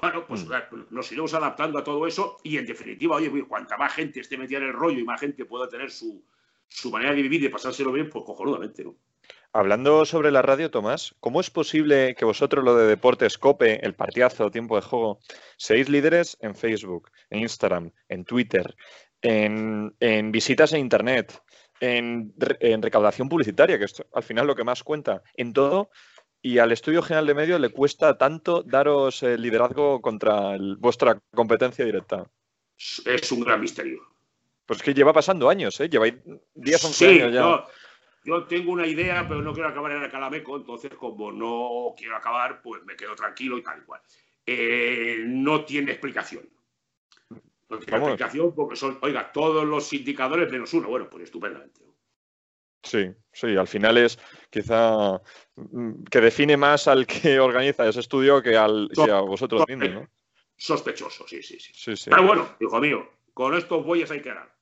Bueno, pues eh, nos iremos adaptando a todo eso y en definitiva, oye, pues, cuanta más gente esté metida en el rollo y más gente pueda tener su, su manera de vivir y de pasárselo bien, pues cojonudamente, ¿no? Hablando sobre la radio, Tomás, ¿cómo es posible que vosotros, lo de Deportes Cope, el partidazo, tiempo de juego, seáis líderes en Facebook, en Instagram, en Twitter, en, en visitas en Internet, en, en recaudación publicitaria, que es al final lo que más cuenta, en todo, y al Estudio General de Medios le cuesta tanto daros el liderazgo contra el- vuestra competencia directa? Es un gran misterio. Pues es que lleva pasando años, ¿eh? Lleváis 10, 11 Sí, años ya. yo, yo tengo una idea, pero no quiero acabar en el calameco, entonces como no quiero acabar, pues me quedo tranquilo y tal y cual. Eh, no tiene explicación. No tiene Vamos. explicación porque son, oiga, todos los indicadores menos uno. Bueno, pues estupendamente. Sí, sí, al final es quizá mm, que define más al que *laughs* organiza ese estudio que, al, que a vosotros mismos, ¿no? Sospechoso, sí, sí, sí. Sí, sí. Pero bueno, hijo mío, con estos bueyes hay que ganar.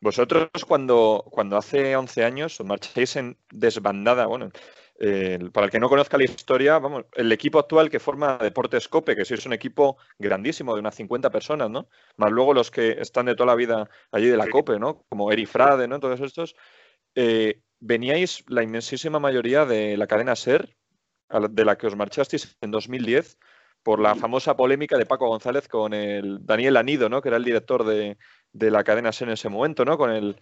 Vosotros cuando, cuando hace 11 años os marcháis en desbandada, bueno, eh, para el que no conozca la historia, vamos, el equipo actual que forma Deportes Cope, que sí es un equipo grandísimo de unas 50 personas, ¿no? Más luego los que están de toda la vida allí de la Sí. Cope, ¿no? Como Eri Frade, ¿no? Todos estos. Eh, veníais la inmensísima mayoría de la cadena SER, de la que os marchasteis en 2010, por la famosa polémica de Paco González con el Daniel Anido, ¿no? Que era el director de, de la cadena SER en ese momento, ¿no? Con el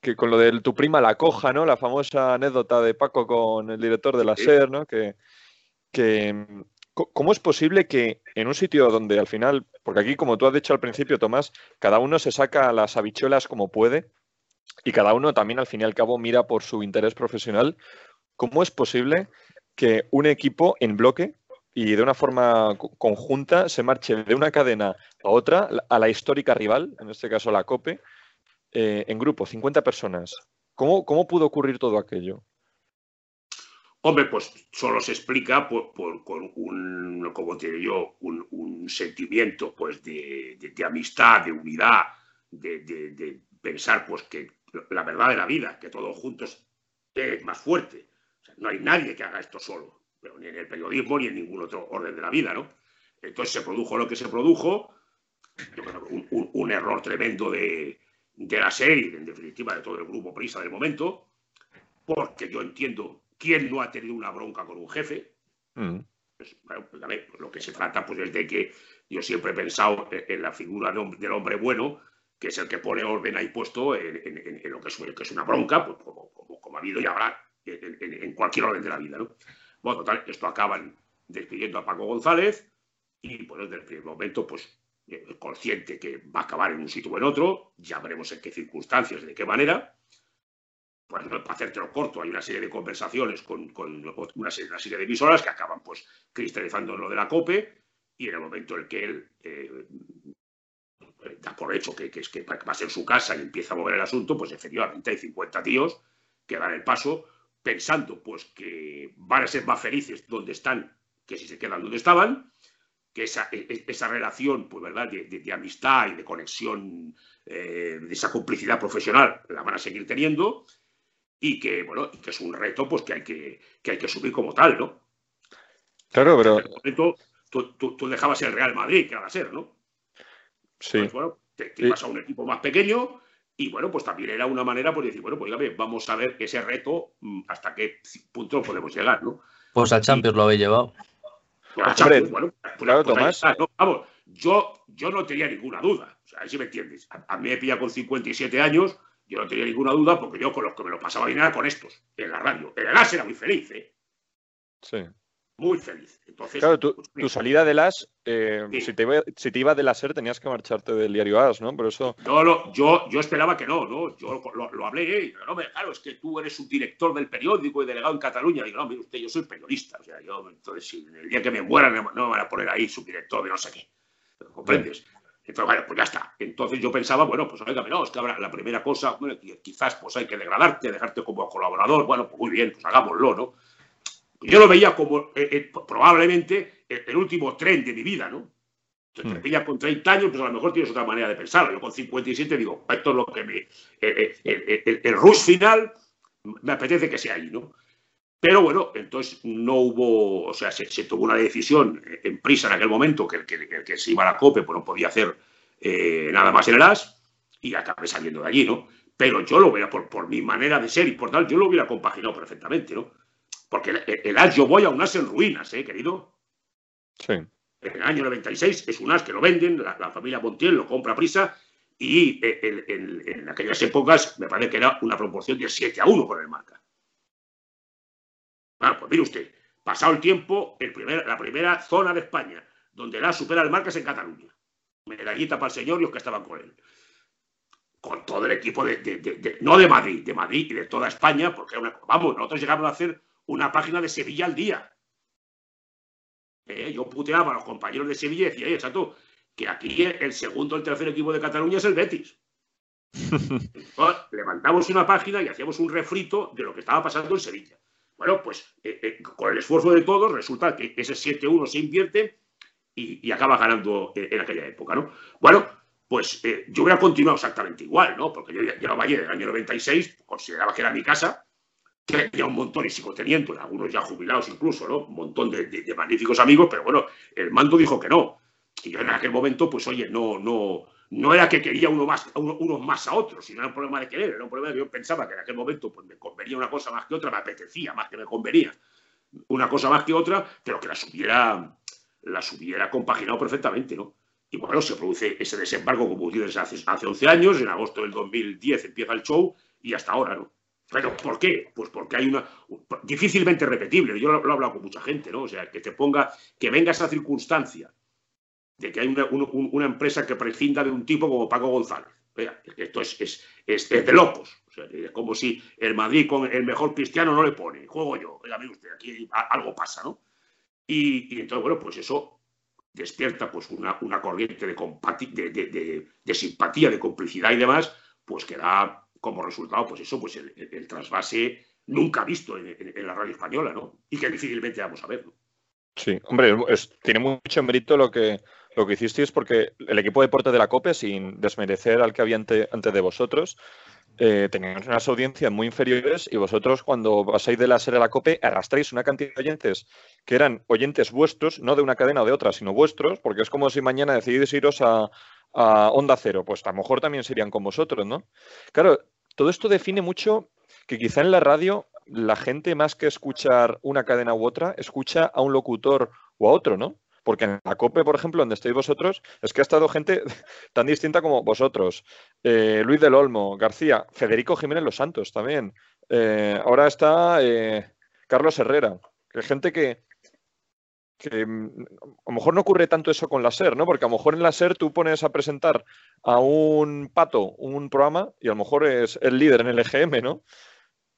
que con lo de tu prima la coja, ¿no? La famosa anécdota de Paco con el director de la Sí. SER, ¿no? Que, que ¿cómo es posible que en un sitio donde al final, porque aquí como tú has dicho al principio, Tomás, cada uno se saca las habichuelas como puede y cada uno también al fin y al cabo mira por su interés profesional, ¿cómo es posible que un equipo en bloque y de una forma conjunta se marche de una cadena a otra, a la histórica rival, en este caso la COPE, eh, en grupo, 50 personas? ¿Cómo, ¿Cómo pudo ocurrir todo aquello? Hombre, pues solo se explica por, con un, como digo yo, un, sentimiento pues de, amistad, de unidad, de, pensar pues que la verdad de la vida, que todos juntos es más fuerte. no hay nadie que haga esto solo, pero ni en el periodismo ni en ningún otro orden de la vida, ¿no? Entonces se produjo lo que se produjo, un, error tremendo de, la serie, en definitiva de todo el grupo Prisa del momento, porque yo entiendo ¿Quién no ha tenido una bronca con un jefe? Mm. Pues, bueno, pues, lo que se trata pues, es de que yo siempre he pensado en la figura del hombre bueno, que es el que pone orden ahí puesto en, lo que es, una bronca, pues, como, ha habido y habrá en, cualquier orden de la vida. ¿no? Bueno, total, esto acaban despidiendo a Paco González y pues desde el primer momento, pues eh, consciente que va a acabar en un sitio o en otro, ya veremos en qué circunstancias, de qué manera, pues para hacértelo corto, hay una serie de conversaciones con, una, serie, de emisoras que acaban pues cristalizando lo de la COPE y en el momento en que él eh, da por hecho que, es que va a ser su casa y empieza a mover el asunto, pues efectivamente hay 50 tíos que dan el paso pensando pues que van a ser más felices donde están que si se quedan donde estaban, que esa, e, e, esa relación pues, ¿verdad? De, amistad y de conexión, eh, de esa complicidad profesional la van a seguir teniendo y que, bueno, que es un reto pues, que, hay que, que hay que subir como tal, ¿no? Claro, pero... tú, tú, tú, dejabas el Real Madrid, que va a ser, ¿no? Sí. Pues, bueno, te, ibas a un equipo más pequeño y, bueno, pues también era una manera pues, de decir, bueno, pues vamos a ver ese reto mm, hasta qué punto podemos llegar, ¿no? Pues a Champions lo habéis llevado. A Champions, bueno, pues, claro, pues Tomás. vamos, yo, yo no tenía ninguna duda, o sea, si me entiendes. A, a mí me pilla con 57 años yo no tenía ninguna duda porque yo con los que me lo pasaba bien era con estos, en la radio. En el AS era muy feliz, ¿eh? Sí. Muy feliz. Entonces, claro, tu, pues, salida del AS, eh, si, te iba, si, te iba, del ASER tenías que marcharte del diario AS, ¿no? Por eso... Yo, yo, yo esperaba que no, ¿no? Yo lo, hablé, y no, claro, es que tú eres un director del periódico y delegado en Cataluña. Digo, no, mire usted, yo soy periodista. O sea, yo, entonces, si el día que me muera no, me van a poner ahí subdirector de no sé qué. ¿Comprendes? Entonces, bueno, pues ya está. Entonces yo pensaba, bueno, pues oiga, no, es que la primera cosa, bueno, quizás pues hay que degradarte, dejarte como colaborador, bueno, pues muy bien, pues hagámoslo, ¿no? Yo lo veía como eh, eh, probablemente el, último tren de mi vida, ¿no? Entonces, te hmm. pillas con 30 años, pues a lo mejor tienes otra manera de pensarlo. Yo con 57 digo, esto es lo que me. El, el, rush final me apetece que sea ahí, ¿no? Pero bueno, entonces no hubo, o sea, se, tomó una decisión en prisa en aquel momento que el que, se iba a la COPE pues no podía hacer eh, nada más en el AS y acabé saliendo de allí, ¿no? Pero yo lo veía por, por mi manera de ser y por tal, yo lo hubiera compaginado perfectamente, ¿no? Porque el, AS yo voy a un AS en ruinas, ¿eh, querido? Sí. En el año 96 es un AS que lo venden, la, familia Montiel lo compra a prisa y eh, en, aquellas épocas me parece que era una proporción de 7 a 1 por el marca. Bueno, pues mire usted, pasado el tiempo, la primera zona de España donde la supera el marca es en Cataluña. Medallita para el señor y los que estaban con él. Con todo el equipo de, no de Madrid, de Madrid y de toda España, porque vamos, nosotros llegamos a hacer una página de Sevilla al día. Eh, yo puteaba a los compañeros de Sevilla y decía, oye, chato, que aquí el segundo o el tercer equipo de Cataluña es el Betis. *laughs* levantamos una página y hacíamos un refrito de lo que estaba pasando en Sevilla. Bueno, pues eh, eh, con el esfuerzo de todos resulta que ese 7-1 se invierte y, acaba ganando en, aquella época, ¿no? Bueno, pues eh, yo hubiera continuado exactamente igual, ¿no? Porque yo llevaba allí en el año 96, consideraba que era mi casa, tenía un montón y sigo teniendo, algunos ya jubilados incluso, ¿no? Un montón de, magníficos amigos, pero bueno, el mando dijo que no. Y yo en aquel momento, pues oye, no, no, no era que quería uno más, unos más a otros, sino era un problema de querer, era un problema que yo pensaba que en aquel momento pues, me convenía una cosa más que otra, me apetecía más que me convenía una cosa más que otra, pero que las hubiera, las hubiera compaginado perfectamente, ¿no? Y bueno, se produce ese desembarco, como ustedes hace, hace 11 años, en agosto del 2010 empieza el show y hasta ahora, ¿no? ¿Pero por qué? Pues porque hay una. difícilmente repetible. Yo lo, he hablado con mucha gente, ¿no? O sea, que te ponga. que venga esa circunstancia de que hay una, empresa que prescinda de un tipo como Paco González. esto es, es, de locos. como si el Madrid con el mejor cristiano no le pone, juego yo. Oiga, mire usted, aquí algo pasa, ¿no? Y, entonces, bueno, pues eso despierta pues una, una corriente de, de, de, simpatía, de complicidad y demás, pues que da como resultado, pues eso, pues el, trasvase nunca visto en, la radio española, ¿no? Y que difícilmente vamos a ver, ¿no? Sí, hombre, tiene mucho mérito lo que, lo que hicisteis porque el equipo de deporte de la COPE, sin desmerecer al que había antes de vosotros, eh, teníamos unas audiencias muy inferiores y vosotros cuando pasáis de la serie a la COPE arrastráis una cantidad de oyentes que eran oyentes vuestros, no de una cadena o de otra, sino vuestros, porque es como si mañana decidís iros a, a Onda Cero, pues a lo mejor también serían con vosotros, ¿no? Claro, todo esto define mucho que quizá en la radio la gente más que escuchar una cadena u otra, escucha a un locutor o a otro, ¿no? Porque en la COPE, por ejemplo, donde estáis vosotros, es que ha estado gente *laughs* tan distinta como vosotros. Eh, Luis del Olmo, García, Federico Jiménez Los Santos también. Eh, ahora está eh, Carlos Herrera. Que gente que, que mm, a lo mejor no ocurre tanto eso con la SER, ¿no? Porque a lo mejor en la SER tú pones a presentar a un pato un programa y a lo mejor es el líder en el EGM, ¿no?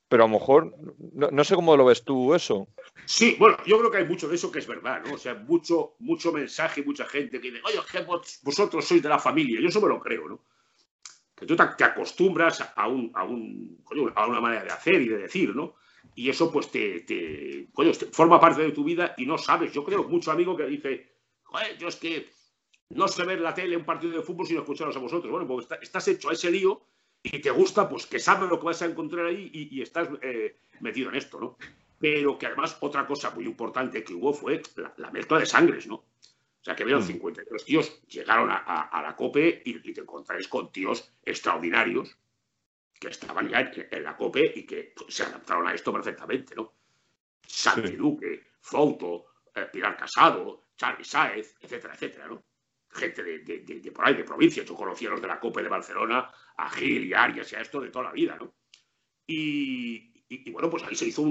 Pero a lo mejor, no, sé cómo lo ves tú eso. Sí, bueno, yo creo que hay mucho de eso que es verdad, ¿no? O sea, mucho, mucho mensaje, mucha gente que dice, oye, vosotros sois de la familia. Yo eso me lo creo, ¿no? Que tú te acostumbras a, un, a, un, a una manera de hacer y de decir, ¿no? Y eso pues te, te, forma parte de tu vida y no sabes. Yo creo mucho amigo que dice, Joder, yo es que no sé ver la tele un partido de fútbol sino escucharos a vosotros. Bueno, porque estás hecho a ese lío y te gusta, pues que sabes lo que vas a encontrar ahí y, estás eh, metido en esto, ¿no? Pero que además otra cosa muy importante que hubo fue la, mezcla de sangres, ¿no? O sea, que vieron 53 mm. tíos, llegaron a, la COPE y, y, te encontraréis con tíos extraordinarios que estaban ya en la COPE y que pues, se adaptaron a esto perfectamente, ¿no? Santi Duque, Fouto, eh, Pilar Casado, Charlie Sáez, etcétera, etcétera, ¿no? Gente de, por ahí, de provincia. Yo conocía a los de la COPE de Barcelona, a Gil y Arias y a esto de toda la vida, ¿no? Y, bueno, pues ahí se hizo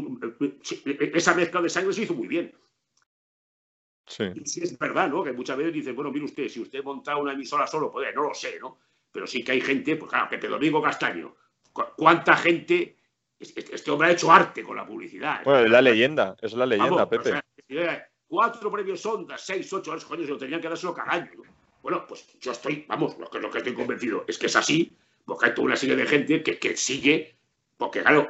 esa mezcla de sangre se hizo muy bien. Sí. Y sí es verdad, ¿no? Que muchas veces dicen, bueno, mire usted, si usted monta una emisora solo, pues no lo sé, ¿no? Pero sí que hay gente, pues claro, Pepe Domingo Castaño, cuánta gente. Este hombre ha hecho arte con la publicidad. Bueno, es la leyenda, es la leyenda, Pepe. cuatro premios Ondas, seis, ocho, coño, se lo tenían que dárselo cada año. Bueno, pues yo estoy, vamos, lo que, lo que estoy convencido es que es así, porque hay toda una serie de gente que, que sigue, porque claro,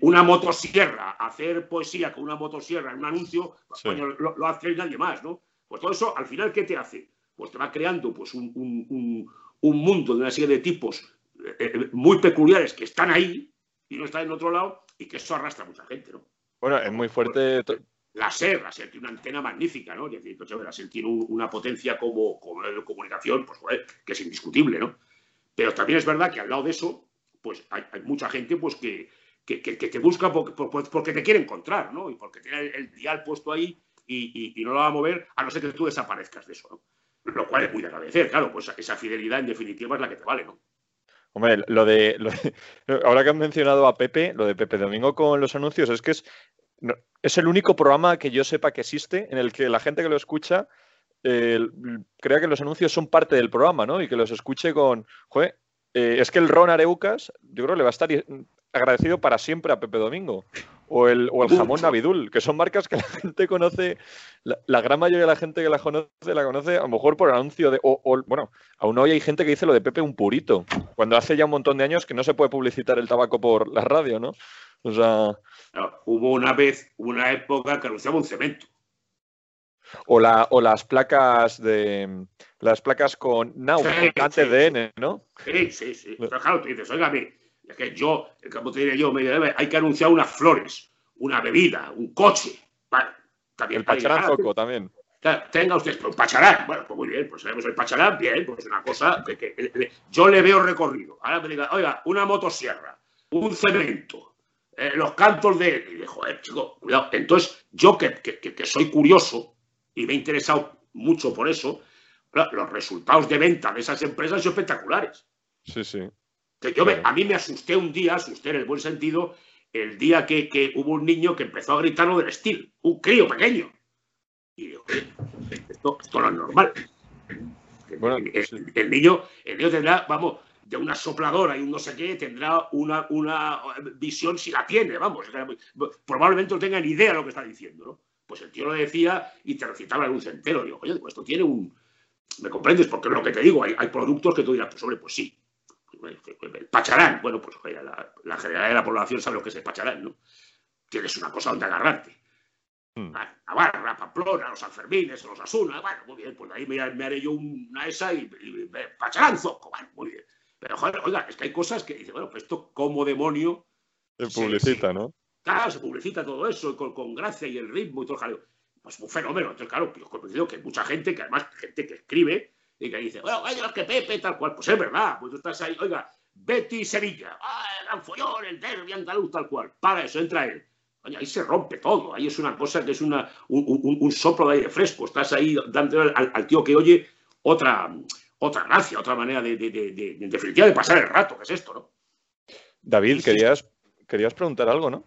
una motosierra, hacer poesía con una motosierra en un anuncio, coño, lo, hace nadie más, ¿no? Pues todo eso, al final, ¿qué te hace? Pues te va creando pues, un, un, un mundo de una serie de tipos eh, eh, muy peculiares que están ahí y no están en otro lado y que eso arrastra a mucha gente, ¿no? Bueno, es muy fuerte. La SER, la SER tiene una antena magnífica, ¿no? Es decir, la SER tiene una potencia como, como comunicación, pues joder, que es indiscutible, ¿no? Pero también es verdad que al lado de eso, pues hay, mucha gente pues que, que, que, te busca porque, porque, te quiere encontrar, ¿no? Y porque tiene el, dial puesto ahí y, y, no lo va a mover a no ser que tú desaparezcas de eso, ¿no? Lo cual es muy de agradecer, claro, pues esa fidelidad en definitiva es la que te vale, ¿no? Hombre, lo de, *laughs* ahora que han mencionado a Pepe, lo de Pepe Domingo con los anuncios, es que es, es el único programa que yo sepa que existe en el que la gente que lo escucha crea que los anuncios son parte del programa, ¿no? Y que los escuche con, joder, eh, es que el Ron Areucas, yo creo que le va a estar agradecido para siempre a Pepe Domingo. O el, o el jamón Navidul, que son marcas que la gente conoce, la, gran mayoría de la gente que la conoce, la conoce a lo mejor por anuncio de. O, bueno, aún hoy hay gente que dice lo de Pepe un purito, cuando hace ya un montón de años que no se puede publicitar el tabaco por la radio, ¿no? O sea. hubo una vez, una época que anunciaba un cemento. O, la, o las placas de. Las placas con Now, antes de N, ¿no? Sí, sí, sí. Pero claro, tú dices, oiga, es que yo, como te diré yo, hay que anunciar unas flores, una bebida, un coche. también el pacharán foco también. Tenga usted un pacharán. Bueno, pues muy bien, pues tenemos el pacharán, bien, pues una cosa que, yo le veo recorrido. Ahora me diga, oiga, una motosierra, un cemento, eh, los cantos de. Y digo, joder, chico, cuidado. Entonces, yo que, que, soy curioso y me he interesado mucho por eso, los resultados de venta de esas empresas son espectaculares. Sí, sí yo a mí me asusté un día, asusté en el buen sentido, el día que, hubo un niño que empezó a gritar lo del estilo, un crío pequeño. Y digo, esto, esto no es normal. el, niño, el niño tendrá, vamos, de una sopladora y un no sé qué tendrá una, una visión si la tiene, vamos. Probablemente no tenga ni idea de lo que está diciendo, ¿no? Pues el tío lo decía y te recitaba el luz entero. Digo, oye, esto tiene un. ¿Me comprendes? Porque es lo que te digo, hay, hay productos que tú dirás, pues hombre, pues sí. El pacharán, bueno, pues la, la generalidad de la población sabe lo que es el pacharán, ¿no? Tienes una cosa donde agarrarte. Hmm. Navarra, Pamplona, los Alfermines, los Asuna, bueno, muy bien, pues ahí me, haré yo una esa y, y, pacharán zoco, bueno, muy bien. Pero, joder, oiga, es que hay cosas que dice, bueno, pues esto como demonio. Se publicita, ¿no? Claro, se publicita todo eso con, con, gracia y el ritmo y todo el jaleo. Pues un fenómeno. Entonces, claro, yo he conocido que hay mucha gente, que además gente que escribe y que dice, bueno, oiga, que Pepe, tal cual. Pues es verdad, pues tú estás ahí, oiga, Betty Sevilla, ah, el gran follón, el derbi andaluz, tal cual. Para eso, entra él. Oye, ahí se rompe todo. Ahí es una cosa que es una, un, un, soplo de aire fresco. Estás ahí dando al, al tío que oye otra otra gracia, otra manera de, de, de, de, en definitiva, de pasar el rato, que es esto, ¿no? David, querías, querías preguntar algo, ¿no?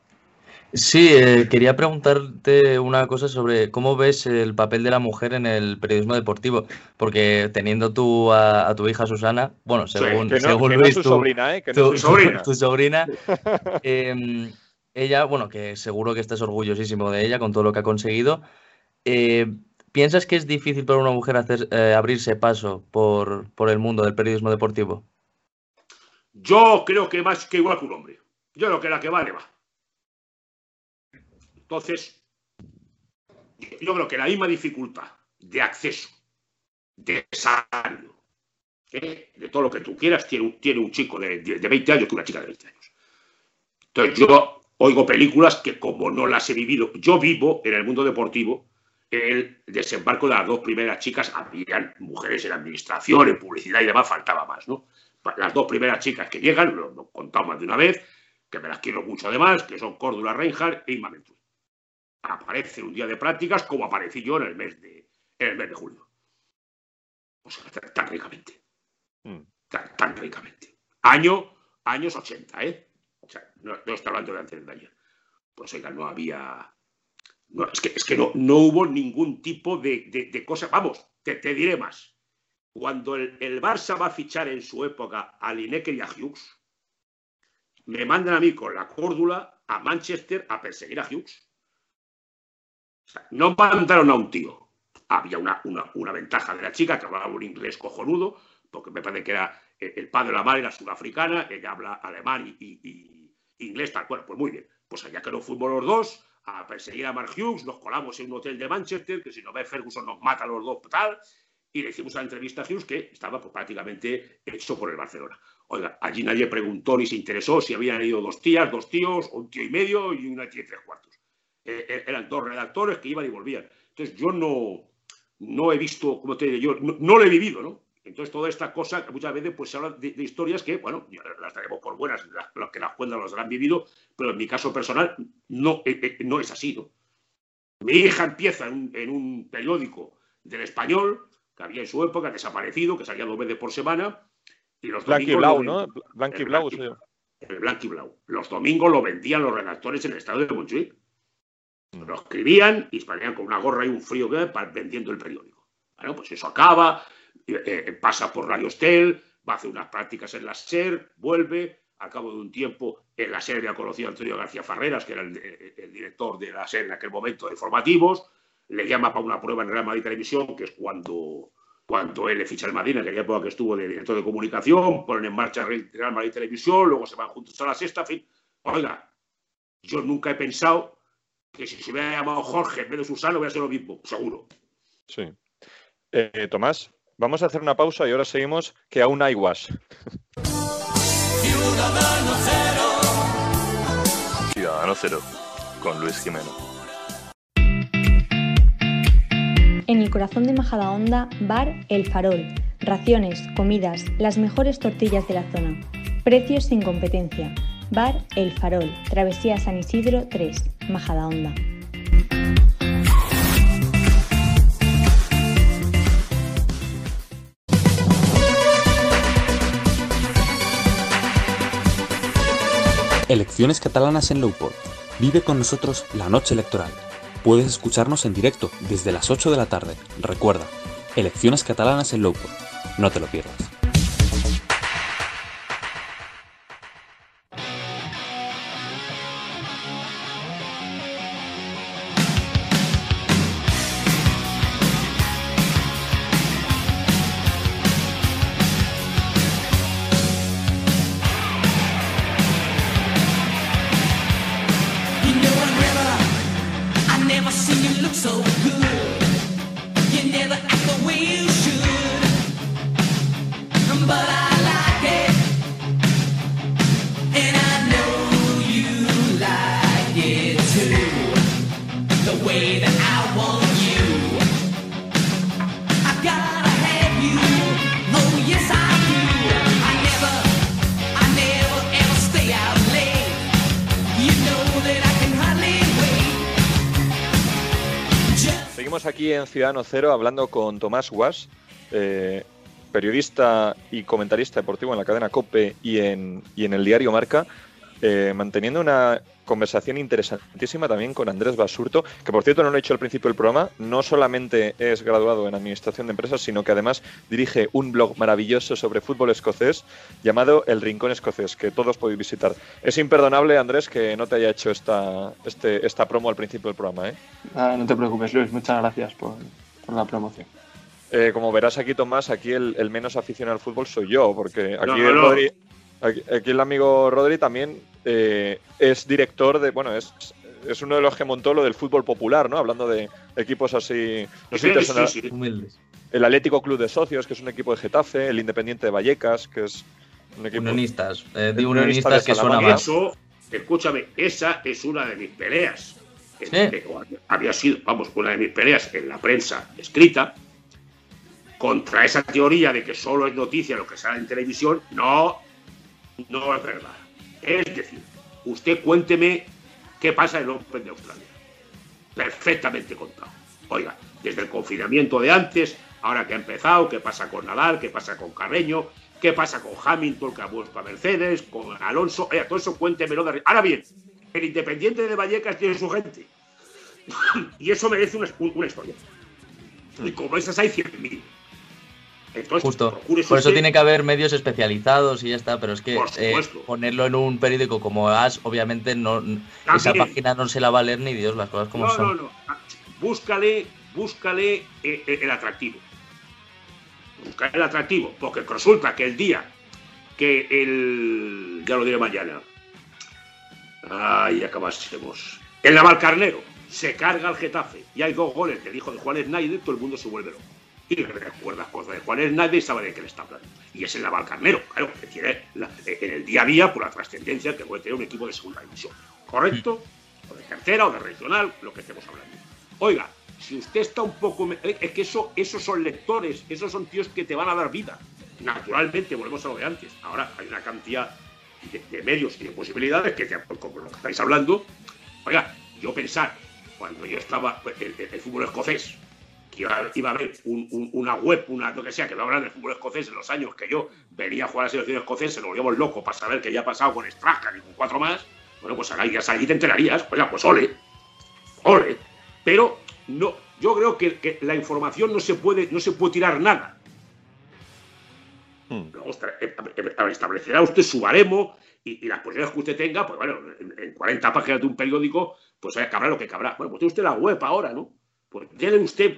Sí, eh, quería preguntarte una cosa sobre cómo ves el papel de la mujer en el periodismo deportivo, porque teniendo tú a, tu hija Susana, bueno, según, sí, según Luis, tu, sobrina, ¿eh? Que no tu, sobrina, tu sobrina *laughs* eh, ella, bueno, que seguro que estás orgullosísimo de ella con todo lo que ha conseguido. Eh, ¿Piensas que es difícil para una mujer hacer, eh, abrirse paso por, por, el mundo del periodismo deportivo? Yo creo que más que igual que un hombre. Yo creo que la que vale va. Entonces, yo creo que la misma dificultad de acceso, de salario, ¿eh? de todo lo que tú quieras, tiene un, chico de, de, de 20 años que una chica de 20 años. Entonces, yo oigo películas que como no las he vivido, yo vivo en el mundo deportivo el desembarco de las dos primeras chicas, habían mujeres en administración, en publicidad y demás, faltaba más, ¿no? Las dos primeras chicas que llegan, lo, he contado más de una vez, que me las quiero mucho además, que son Córdula Reinhardt e Inma Aparece un día de prácticas como aparecí yo en el mes de, en el mes de julio. O sea, tan, ricamente. Mm. Tan, tan, ricamente. Año, años 80, ¿eh? O sea, no, no estoy hablando de antes de ayer. Pues oiga, no había no, es que, es que no, no, hubo ningún tipo de, de, de cosa. Vamos, te, te, diré más. Cuando el, el, Barça va a fichar en su época a Lineker y a Hughes, me mandan a mí con la córdula a Manchester a perseguir a Hughes. No mandaron a un tío. Había una, una, una, ventaja de la chica que hablaba un inglés cojonudo, porque me parece que era el padre de la madre era sudafricana, ella habla alemán y, inglés tal cual. Pues muy bien. Pues allá que no fuimos los dos, a perseguir a Mark Hughes, nos colamos en un hotel de Manchester, que si no ve Ferguson nos mata a los dos, tal, y le hicimos la entrevista a Hughes que estaba pues, prácticamente hecho por el Barcelona. Oiga, allí nadie preguntó ni se interesó si habían ido dos tías, dos tíos, un tío y medio y una tía y tres cuartos. Eh, eh, eran dos redactores que iban y volvían. Entonces yo no, no he visto, como te digo, yo no, no lo he vivido, ¿no? Entonces, toda esta cosa, que muchas veces pues, se habla de, de historias que, bueno, las tenemos por buenas, los que las cuentan los han vivido, pero en mi caso personal no, eh, eh, no es así, ¿no? Mi hija empieza en un, en un, periódico del español, que había en su época desaparecido, que salía dos veces por semana, y los Blanqui Blau, ¿no? Blanqui Blau, sí. El Blanqui Blau. Los domingos lo vendían los redactores en el estado de Montjuic. Lo escribían y salían con una gorra y un frío que vendiendo el periódico. Bueno, pues eso acaba, eh, pasa por Radio Estel, va a hacer unas prácticas en la SER, vuelve, al cabo de un tiempo en la SER había conocido a Antonio García Farreras, que era el, el, director de la SER en aquel momento de informativos, le llama para una prueba en Real Madrid Televisión, que es cuando, cuando él le ficha al Madrid, en aquella época que estuvo de director de comunicación, ponen en marcha Real Madrid Televisión, luego se van juntos a la sexta, en fin. Oiga, yo nunca he pensado que si se hubiera llamado Jorge en vez de Susano hubiera sido lo mismo, seguro. Sí. Eh, Tomás, Vamos a hacer una pausa y ahora seguimos, que aún hay guas. Ciudadano Cero. Ciudadano Cero, con Luis Jimeno. En el corazón de Majadahonda, Bar El Farol. Raciones, comidas, las mejores tortillas de la zona. Precios sin competencia. Bar El Farol, Travesía San Isidro 3, Majadahonda. Elecciones catalanas en Lowport. Vive con nosotros la noche electoral. Puedes escucharnos en directo desde las 8 de la tarde. Recuerda, elecciones catalanas en Lowport. No te lo pierdas. Ciudadano Cero hablando con Tomás Guas, eh, periodista y comentarista deportivo en la cadena COPE y en, y en el diario Marca, eh, manteniendo una conversación interesantísima también con Andrés Basurto, que por cierto no lo he hecho al principio del programa, no solamente es graduado en Administración de Empresas, sino que además dirige un blog maravilloso sobre fútbol escocés llamado El Rincón Escocés, que todos podéis visitar. Es imperdonable, Andrés, que no te haya hecho esta, este, esta promo al principio del programa. ¿eh? Ah, no te preocupes, Luis, muchas gracias por, por la promoción. Eh, como verás aquí, Tomás, aquí el, el menos aficionado al fútbol soy yo, porque aquí, No, el, no. Rodri- aquí, aquí el amigo Rodri también eh, es director de, bueno, es, es uno de los que montó lo del fútbol popular, ¿no? Hablando de equipos así, no sé si te Sí, sí, sí. Humildes. el Atlético Club de Socios, que es un equipo de Getafe, el Independiente de Vallecas, que es un equipo... Unionistas. Eh, unionista unionistas de que suena más. Eso, escúchame, esa es una de mis peleas. Sí. Había sido, vamos, una de mis peleas en la prensa escrita contra esa teoría de que solo es noticia lo que sale en televisión. No, no es verdad. Es decir, usted cuénteme qué pasa en el Open de Australia. Perfectamente contado. Oiga, desde el confinamiento de antes, ahora que ha empezado, qué pasa con Nadal, qué pasa con Carreño, qué pasa con Hamilton que ha vuelto a Mercedes, con Alonso. Oiga, todo eso cuéntemelo. De... Ahora bien, el Independiente de Vallecas tiene su gente. y eso merece una, una historia. Y como esas hay 100.000. Entonces, Justo. Por eso usted- tiene que haber medios especializados y ya está, pero es que eh, ponerlo en un periódico como AS, obviamente no esa También. página no se la va a leer ni Dios las cosas como no, son. no, no. Ah, Búscale, búscale eh, eh, el atractivo. Búscale el atractivo, porque resulta que el día que el. Ya lo diré mañana. Ay, acabásemos. El Navalcarnero se carga al Getafe y hay dos goles del hijo de Juan Snyder, todo el mundo se vuelve loco. Y recuerdas cosas de Juan Snyder y sabe de qué le está hablando. Y es el Navalcarnero, claro, que tiene la- en el día a día por la trascendencia que puede tener un equipo de segunda división. ¿Correcto? O de tercera o de regional, lo que estemos hablando. Oiga, si usted está un poco... eh, Es que eso, esos son lectores, esos son tíos que te van a dar vida. Naturalmente, volvemos a lo de antes. Ahora hay una cantidad de, medios y de posibilidades que, te- como lo que estáis hablando. Oiga, yo pensar, cuando yo estaba pues, el, fútbol escocés, que iba, a haber un- un- una web, una lo que sea, que va a hablar del fútbol escocés en los años que yo venía a jugar a la selección escocesa, nos volvíamos locos para saber qué ya ha pasado con Strachan y con cuatro más. Bueno, pues ya allí te enterarías. Oiga, pues ole, ole. Pero no, yo creo que, que la información no se puede, no se puede tirar nada. Hmm. Eh, eh, establecerá usted su baremo y, las posibilidades que usted tenga, pues bueno, en, en 40 páginas de un periódico, pues eh, cabrá lo que cabrá. Bueno, pues tiene usted la web ahora, ¿no? Pues déle usted,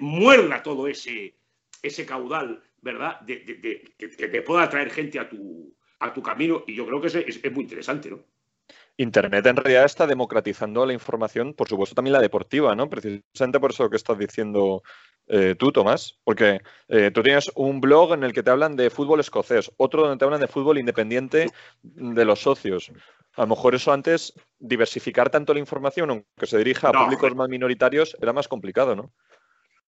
muerda todo ese, ese caudal, ¿verdad? De, que, te pueda atraer gente a tu, a tu camino y yo creo que ese es, es muy interesante, ¿no? Internet en realidad está democratizando la información, por supuesto también la deportiva, ¿no? Precisamente por eso que estás diciendo eh, tú, Tomás, porque eh, tú tienes un blog en el que te hablan de fútbol escocés, otro donde te hablan de fútbol independiente de los socios. A lo mejor eso antes, diversificar tanto la información, aunque se dirija a No, públicos más minoritarios, era más complicado, ¿no?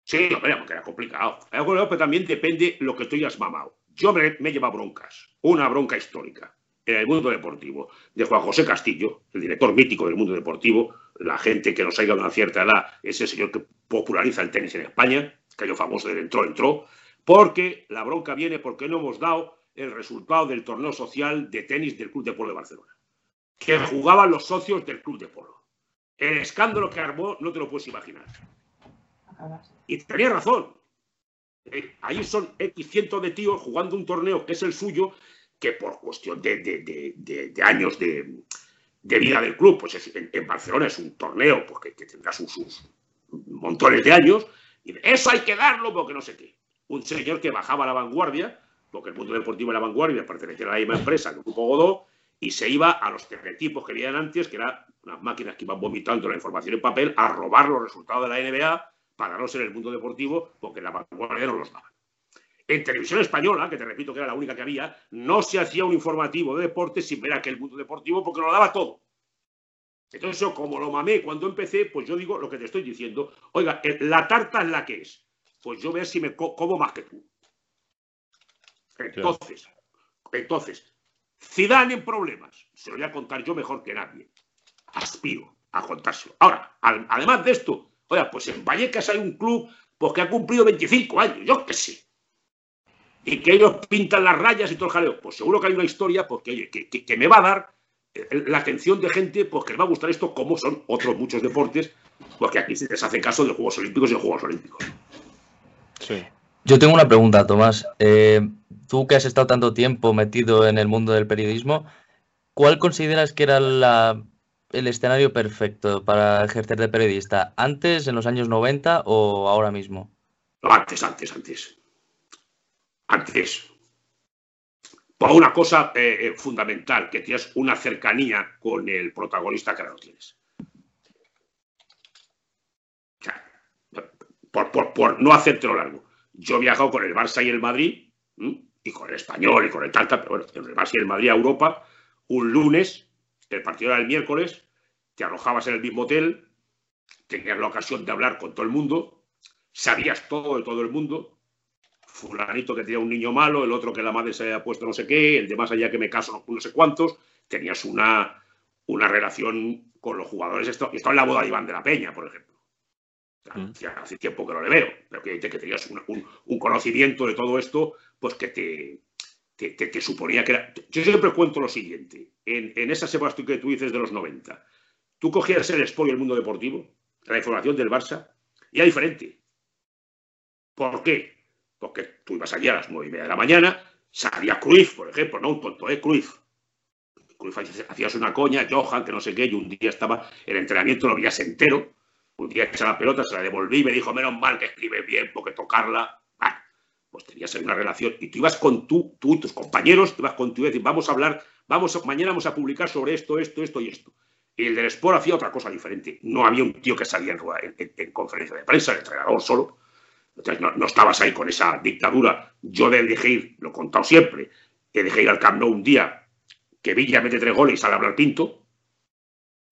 Sí, hombre, porque era complicado. Era complicado, pero también depende lo que tú hayas mamado. Yo me, me lleva broncas, una bronca histórica en el mundo deportivo de Juan José Castillo, el director mítico del mundo deportivo, la gente que nos ha llegado a una cierta edad, ese señor que populariza el tenis en España, que yo famoso del entró, entró, porque la bronca viene porque no hemos dado el resultado del torneo social de tenis del Club de Polo de Barcelona, que jugaban los socios del Club de Polo. El escándalo que armó no te lo puedes imaginar. Y tenía razón. Eh, ahí son X cientos de tíos jugando un torneo que es el suyo, que por cuestión de, años de, vida del club, pues es- en, Barcelona es un torneo pues, que, tendrá sus, sus montones de años, y eso hay que darlo porque no sé qué. Un señor que bajaba a la vanguardia, porque el mundo deportivo de la vanguardia pertenecía a la misma empresa, el Grupo Godó, y se iba a los teletipos que veían antes, que era unas máquinas que iban vomitando la información en papel, a robar los resultados de la NBA para darlos en el mundo deportivo, porque la vanguardia no los daban. En televisión española, que te repito que era la única que había, no se hacía un informativo de deportes sin ver aquel mundo deportivo porque lo daba todo. Entonces yo, como lo mamé cuando empecé, pues yo digo lo que te estoy diciendo. Oiga, eh, la tarta es la que es. Pues yo veo si me co- como más que tú. Entonces, entonces, Zidane en problemas. Se lo voy a contar yo mejor que nadie. Aspiro a contárselo. Ahora, al- además de esto, oiga, pues en Vallecas hay un club pues, que ha cumplido 25 años, yo qué sé. Y que ellos pintan las rayas y todo el jaleo. Pues seguro que hay una historia porque, oye, que, que- que me va a dar eh, la atención de gente pues, que le va a gustar esto, como son otros muchos deportes, porque aquí se les hace caso de Juegos Olímpicos y de Juegos Olímpicos. Sí. Yo tengo una pregunta, Tomás. Eh, tú que has estado tanto tiempo metido en el mundo del periodismo, ¿cuál consideras que era la- el escenario perfecto para ejercer de periodista? ¿Antes, en los años 90 o ahora mismo? No, antes, antes, antes. Antes. Por una cosa eh, eh, fundamental, que tienes una cercanía con el protagonista que ahora no tienes. Por, por- por no hacértelo largo. Yo he viajado con el Barça y el Madrid, y con el Español y con el Tanta, pero bueno, con el Barça y el Madrid a Europa, un lunes, el partido era el miércoles, te alojabas en el mismo hotel, tenías la ocasión de hablar con todo el mundo, sabías todo de todo el mundo, fulanito que tenía un niño malo, el otro que la madre se había puesto no sé qué, el de más allá que me caso no, sé cuántos, tenías una, una relación con los jugadores. Esto, esto en la boda de Iván de la Peña, por ejemplo. O sea, hacía- hace tiempo que no le veo, pero que, que tenías un, un- un conocimiento de todo esto, pues que te, te, te- te suponía que era... Yo siempre cuento lo siguiente, en, en esas épocas que tú dices de los 90, tú cogías el Sport y el mundo deportivo, la información del Barça, y era diferente. ¿Por qué? Porque tú ibas allí a las nueve y media de la mañana, salía Cruyff, por ejemplo, no un tonto, ¿eh? Cruyff. Cruyff hacías- una coña, Johan, que no sé qué, y un día estaba, el entrenamiento lo veías entero, un día echa la pelota, se la devolví y me dijo, menos mal que escribe bien, porque tocarla, pues tenías ahí una relación, y tú ibas con tú, tú y tus compañeros, ibas con tú y decir, vamos a hablar, vamos a- mañana vamos a publicar sobre esto, esto, esto y esto. Y el del Sport hacía otra cosa diferente. No había un tío que salía en, en- en- en conferencia de prensa, el entrenador solo. Entonces no, estabas ahí con esa dictadura. Yo de dejé ir, lo he contado siempre, que dejé ir al Camp Nou un día que Villa mete tres goles y sale a hablar Pinto.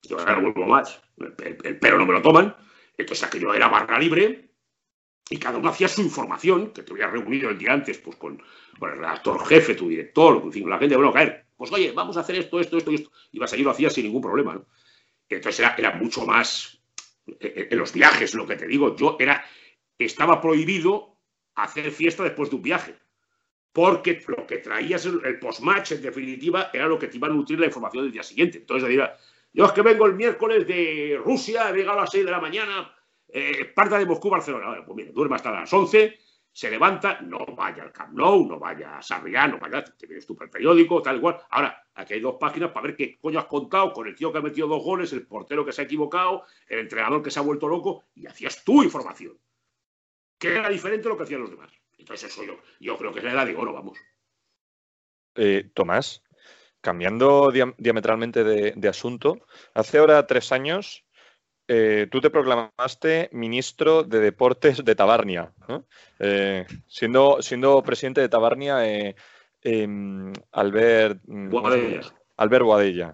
Yo ahora no vuelvo más. El, el- pelo no me lo toman. Entonces aquello era barra libre y cada uno hacía su información, que te había reunido el día antes pues con, el redactor jefe, tu director, en fin, la gente, bueno, caer, pues oye, vamos a hacer esto, esto, esto y esto. Ibas allí y lo hacías sin ningún problema, ¿no? Entonces era, era mucho más eh, en los viajes, lo que te digo, yo era, estaba prohibido hacer fiesta después de un viaje. Porque lo que traías, el, post-match, en definitiva, era lo que te iba a nutrir la información del día siguiente. Entonces, dirá, yo es que vengo el miércoles de Rusia, he llegado a las 6 de la mañana, eh, parta de Moscú, Barcelona. Bueno, pues mira, duerme hasta las 11, se levanta, no vaya al Camp Nou, no vaya a Sarriá, no vaya, te vienes tú por el periódico, tal igual. Ahora, aquí hay dos páginas para ver qué coño has contado con el tío que ha metido dos goles, el portero que se ha equivocado, el entrenador que se ha vuelto loco, y hacías tu información. Que era diferente a lo que hacían los demás. Entonces, eso yo, yo creo que es la edad de oro, vamos. Eh, Tomás, cambiando dia- diametralmente de, de asunto, hace ahora tres años eh, tú te proclamaste ministro de Deportes de Tabarnia, ¿no? Eh, siendo, siendo presidente de Tabarnia em, Albert, mm. Boadella. Albert Boadella.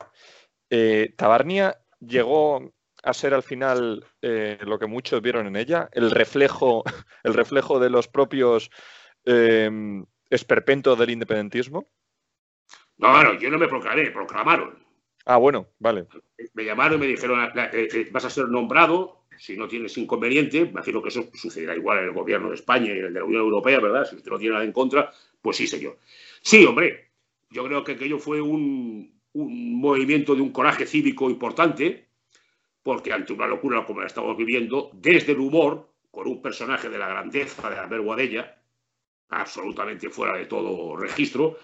Tabarnia llegó a ser al final eh, lo que muchos vieron en ella, el reflejo, *laughs* el reflejo de los propios em, esperpentos del independentismo. No, bueno, yo no me proclamé, me proclamaron. Ah, bueno, vale. Me llamaron y me dijeron, "La- eh, eh, vas a ser nombrado, si no tienes inconveniente, me imagino que eso sucederá igual en el gobierno de España y en el de la Unión Europea, ¿verdad? Si usted no tiene nada en contra, pues sí, señor. Sí, hombre, yo creo que aquello fue un, un movimiento de un coraje cívico importante, porque ante una locura como la estamos viviendo, desde el humor, con un personaje de la grandeza de Albert Boadella, absolutamente fuera de todo registro,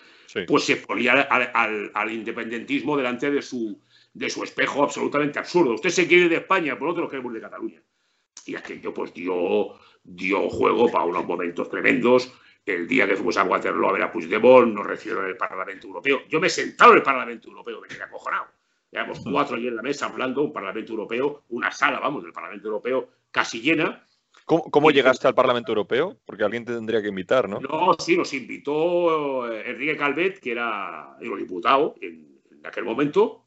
pues se ponía al, al- al independentismo delante de su, de su espejo absolutamente absurdo. Usted se quiere de España, por otro queremos de Cataluña. Y aquello pues dio, dio juego para unos momentos tremendos. El día que fuimos a Waterloo a ver a Puigdemont, nos recibieron en el Parlamento Europeo. Yo me he sentado en el Parlamento Europeo, me quedé acojonado. Éramos cuatro allí en la mesa hablando, un Parlamento Europeo, una sala, vamos, del Parlamento Europeo casi llena. ¿Cómo, cómo llegaste al Parlamento Europeo? Porque alguien te tendría que invitar, ¿no? No, sí, nos invitó eh, Enrique Calvet, que era eurodiputado en, en aquel momento,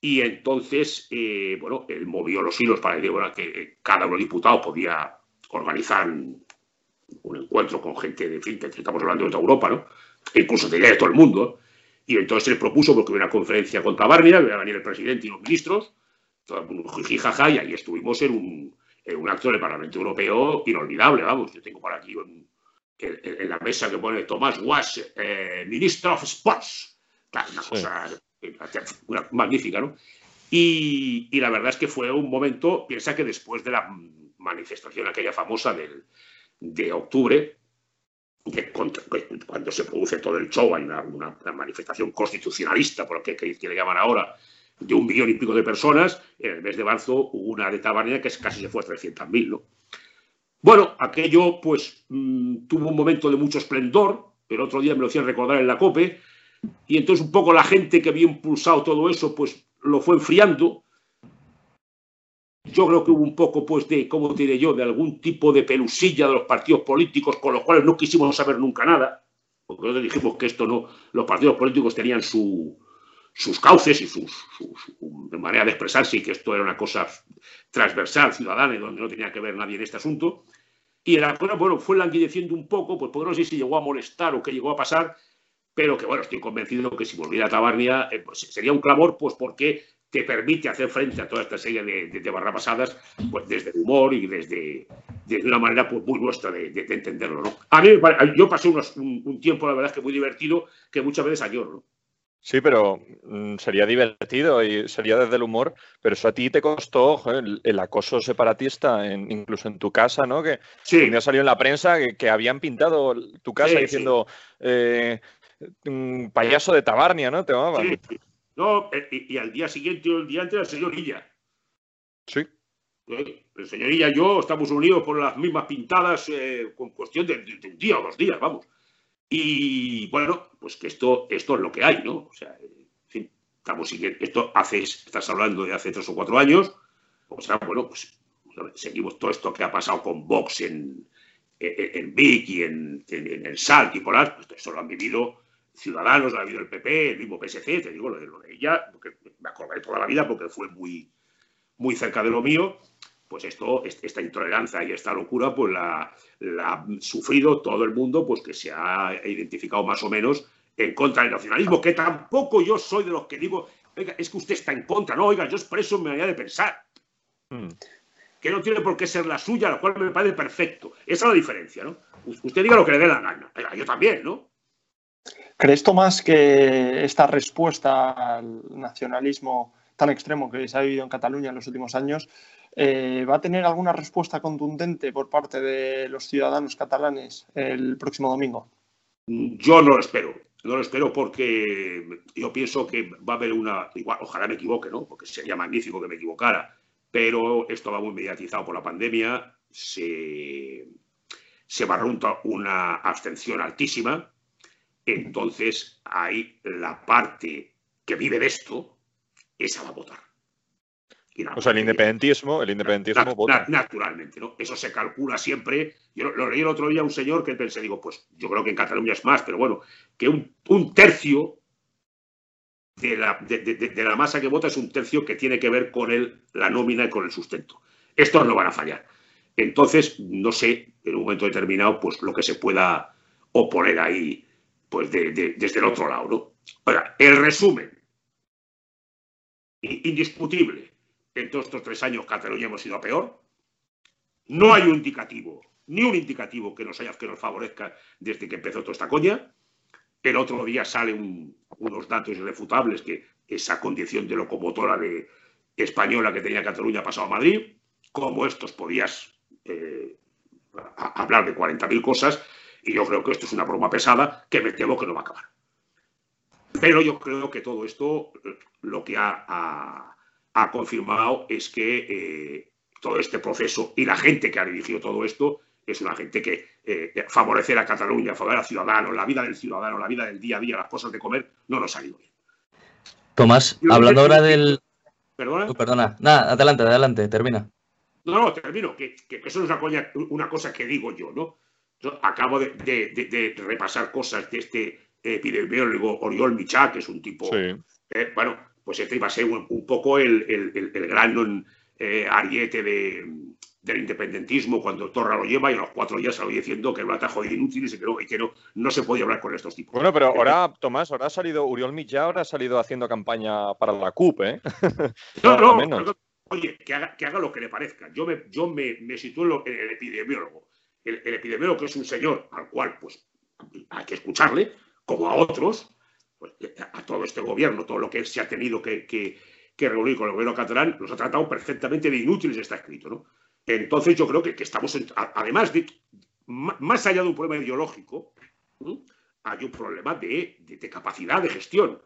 y entonces, eh, bueno, él movió los hilos para decir bueno, que eh, cada eurodiputado podía organizar un, encuentro con gente de, en fin, que estamos hablando de toda Europa, ¿no? E incluso de de todo el mundo. Y entonces él propuso, porque hubiera una conferencia contra Bármida, que iba a venir el presidente y los ministros, todo el mundo jiji, jaja, y ahí estuvimos en un, en un acto del Parlamento Europeo inolvidable, vamos. Yo tengo por aquí un- en, en la mesa que pone Tomás Guas, eh, Minister of Sports. Claro, una cosa eh, una- magnífica, ¿no? Y, y la verdad es que fue un momento, piensa que después de la manifestación aquella famosa del, de octubre, cuando se produce todo el show, hay una, manifestación constitucionalista, por lo que, que, que le llaman ahora, de un millón y pico de personas, en el mes de marzo hubo una de Tabarnia que casi se fue a 300.000, ¿no? Bueno, aquello pues mm, tuvo un momento de mucho esplendor, el otro día me lo hacían recordar en la COPE, y entonces un poco la gente que había impulsado todo eso pues lo fue enfriando. Yo creo que hubo un poco pues de, ¿cómo diré yo?, de algún tipo de pelusilla de los partidos políticos con los cuales no quisimos saber nunca nada, porque nosotros dijimos que esto no, los partidos políticos tenían su, sus cauces y su manera de expresarse y que esto era una cosa transversal, ciudadana, y donde no tenía que ver nadie en este asunto. Y la cosa, bueno, fue languideciendo un poco, pues porque no sé si llegó a molestar o qué llegó a pasar, pero que bueno, estoy convencido que si volviera a Tabarnia eh, pues, sería un clamor, pues porque te permite hacer frente a toda esta serie de, de, de barrabasadas, pues desde el humor y desde, desde una manera pues, muy nuestra de, de- de entenderlo, ¿no? A mí, yo pasé unos- un, un tiempo, la verdad es que muy divertido, que muchas veces añoro, ¿no? Sí, pero mm, sería divertido y sería desde el humor, pero eso a ti te costó el, el acoso separatista, en- incluso en tu casa, ¿no? Que Sí. un día salió en la prensa que, que habían pintado tu casa Sí, diciendo eh, mm, payaso de Tabarnia, ¿no? Te llamaban. Sí. No, eh, y, y al día siguiente o el día antes, el señor Illa. Sí. Eh, El señor Illa y yo estamos unidos por las mismas pintadas eh, con cuestión de, de- de un día o dos días, vamos. Y bueno, pues que esto, esto es lo que hay, ¿no? O sea, en fin, estamos siguiendo. Esto hace, estás hablando de hace tres o cuatro años. O sea, bueno, pues seguimos todo esto que ha pasado con Vox en, en, en Vic y en, en, en el SALT y por ahí, pues eso lo han vivido Ciudadanos, ha vivido el PP, el mismo PSC, te digo lo de, lo de ella, porque me acordaré toda la vida porque fue muy, muy cerca de lo mío. Pues esto, est- esta intolerancia y esta locura, pues la, la ha sufrido todo el mundo, pues que se ha identificado más o menos en contra del nacionalismo, que tampoco yo soy de los que digo, oiga, es que usted está en contra, no, oiga, yo expreso mi manera de pensar Mm. que no tiene por qué ser la suya, la cual me parece perfecto. Esa es la diferencia, ¿no? Usted diga lo que le dé la gana. Yo también, ¿no? ¿Crees, Tomás, que esta respuesta al nacionalismo tan extremo que se ha vivido en Cataluña en los últimos años eh, va a tener alguna respuesta contundente por parte de los ciudadanos catalanes el próximo domingo? Yo no lo espero. No lo espero porque yo pienso que va a haber una. Igual, ojalá me equivoque, ¿no? Porque sería magnífico que me equivocara. Pero esto va muy mediatizado por la pandemia. Se, se barrunta una abstención altísima. Entonces, ahí la parte que vive de esto, esa va a votar. O sea, el independentismo, el independentismo Na- vota. na- naturalmente, ¿no? Eso se calcula siempre. Yo lo, lo leí el otro día a un señor que pensé, digo, pues yo creo que en Cataluña es más, pero bueno, que un, un tercio de la, de, de- de- de la masa que vota es un tercio que tiene que ver con el, la nómina y con el sustento. Estos no van a fallar. Entonces, no sé, en un momento determinado, pues lo que se pueda oponer ahí, pues de- de- desde el otro lado, ¿no? Ahora, el resumen, indiscutible, en todos estos tres años Cataluña hemos ido a peor. No hay un indicativo, ni un indicativo que nos haya que nos favorezca desde que empezó toda esta coña. El otro día salen unos datos irrefutables que esa condición de locomotora de española que tenía Cataluña ha pasado a Madrid. Como estos podías eh, hablar de 40.000 cosas y yo creo que esto es una broma pesada que me temo que no va a acabar. Pero yo creo que todo esto lo que ha, ha- ha confirmado es que eh, todo este proceso y la gente que ha dirigido todo esto es una gente que eh, favorecer a Cataluña, favorecer a Ciudadanos, la vida del ciudadano, la vida del día a día, las cosas de comer, no nos ha ido bien. Tomás, Yo hablando ahora del... ¿Perdona? Oh, perdona, nada, adelante, adelante, termina. No, no, termino, que, que eso no es una, coña- una cosa que digo yo, ¿no? Yo acabo de, de- de- de repasar cosas de este epidemiólogo Oriol Michá, que es un tipo, Sí. eh, bueno, pues este iba a ser un, un poco el, el- el- el gran eh, ariete de, del independentismo cuando Torra lo lleva y a los cuatro días salió diciendo que era un atajo de inútiles y que, no, y que no, no se podía hablar con estos tipos. Bueno, pero ahora, Tomás, ahora ha salido Uriol Millá, ahora ha salido haciendo campaña para la CUP, ¿eh? No, *laughs* no, o menos. no, oye, que haga, que haga lo que le parezca. Yo me, yo me, me sitúo en, lo- en el epidemiólogo. El, el epidemiólogo que es un señor al cual pues hay que escucharle, como a otros, pues, a a todo este gobierno, todo lo que se ha tenido que, que- que reunir con el gobierno catalán, los ha tratado perfectamente de inútiles, está escrito, ¿no? Entonces yo creo que, que estamos, en- además de, más allá de un problema ideológico, hay un problema de, de- de capacidad de gestión.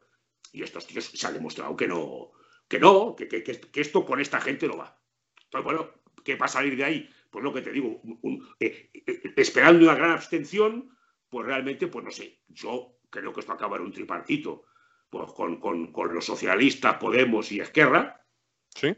Y estos tíos se ha demostrado que no, que no, que- que- que esto con esta gente no va. Entonces, bueno, ¿qué va a salir de ahí? Pues lo que te digo, un- un- eh, eh, esperando una gran abstención, pues realmente, pues no sé, yo creo que esto acaba en un tripartito, pues con, con- con los socialistas, Podemos y Esquerra. Sí.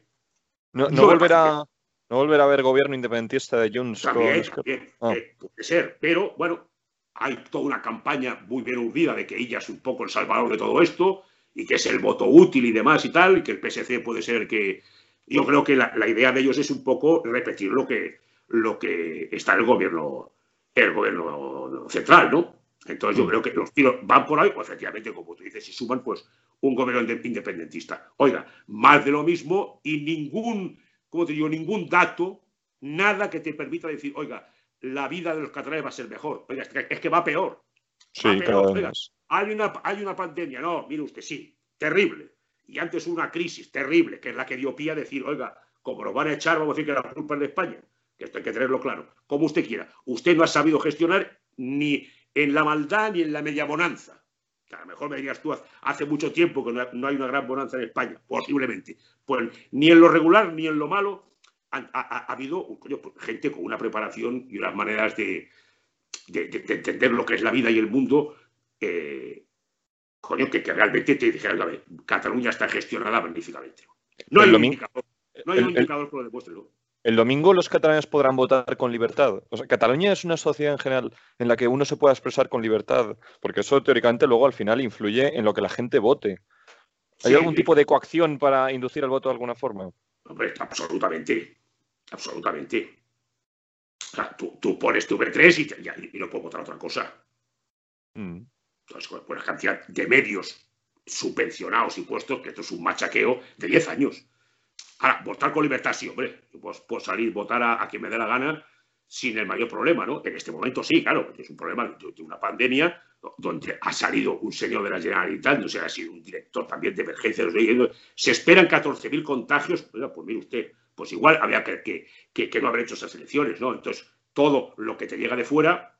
No, no volverá, no volverá a haber gobierno independentista de Junts con También, también, Ah. eh, puede ser, pero bueno, hay toda una campaña muy bien urdida de que ella es un poco el salvador de todo esto y que es el voto útil y demás y tal, y que el PSC puede ser que... Yo creo que la, la idea de ellos es un poco repetir lo que, lo que está el gobierno, el gobierno central, ¿no? Entonces yo creo que los tiros van por ahí, o efectivamente, como tú dices, si suman, pues un gobierno inde- independentista. Oiga, más de lo mismo y ningún, como te digo, ningún dato, nada que te permita decir, oiga, la vida de los catalanes va a ser mejor. Oiga, es que, va peor. Sí, Va peor, oiga. Hay una, hay una pandemia, no, mire usted, sí, terrible. Y antes una crisis terrible, que es la que dio pie a decir, oiga, como nos van a echar, vamos a decir que la culpa es de España. Que esto hay que tenerlo claro. Como usted quiera. Usted no ha sabido gestionar ni en la maldad ni en la media bonanza. Que a lo mejor me dirías tú, hace mucho tiempo que no hay- una gran bonanza en España, posiblemente. Pues ni en lo regular ni en lo malo ha, ha- ha- ha habido coño, pues, gente con una preparación y unas maneras de, de- de- de entender lo que es la vida y el mundo, eh, coño, que, que realmente te dijeran, "A ver, Cataluña está gestionada magníficamente. No El hay un indicador, no hay un el- indicador que lo demuestre, ¿no? El domingo los catalanes podrán votar con libertad. O sea, Cataluña es una sociedad en general en la que uno se pueda expresar con libertad, porque eso teóricamente luego al final influye en lo que la gente vote. ¿Hay Sí, algún tipo de coacción para inducir el voto de alguna forma? Hombre, absolutamente. Absolutamente. O sea, tú, tú pones tu V3 y, te- ya- y no puedes votar otra cosa. Mm. Entonces, con con la cantidad de medios subvencionados y puestos, que esto es un machaqueo de 10 años. Ahora, votar con libertad, sí, hombre. Yo puedo, salir, votar a, quien me dé la gana sin el mayor problema, ¿no? En este momento sí, claro, es un problema de, una pandemia donde ha salido un señor de la Generalitat, no sé, ha sido un director también de emergencia. no sé, Se esperan 14.000 contagios. Oiga, pues mire usted, pues igual había que, que, que- no haber hecho esas elecciones, ¿no? Entonces, todo lo que te llega de fuera,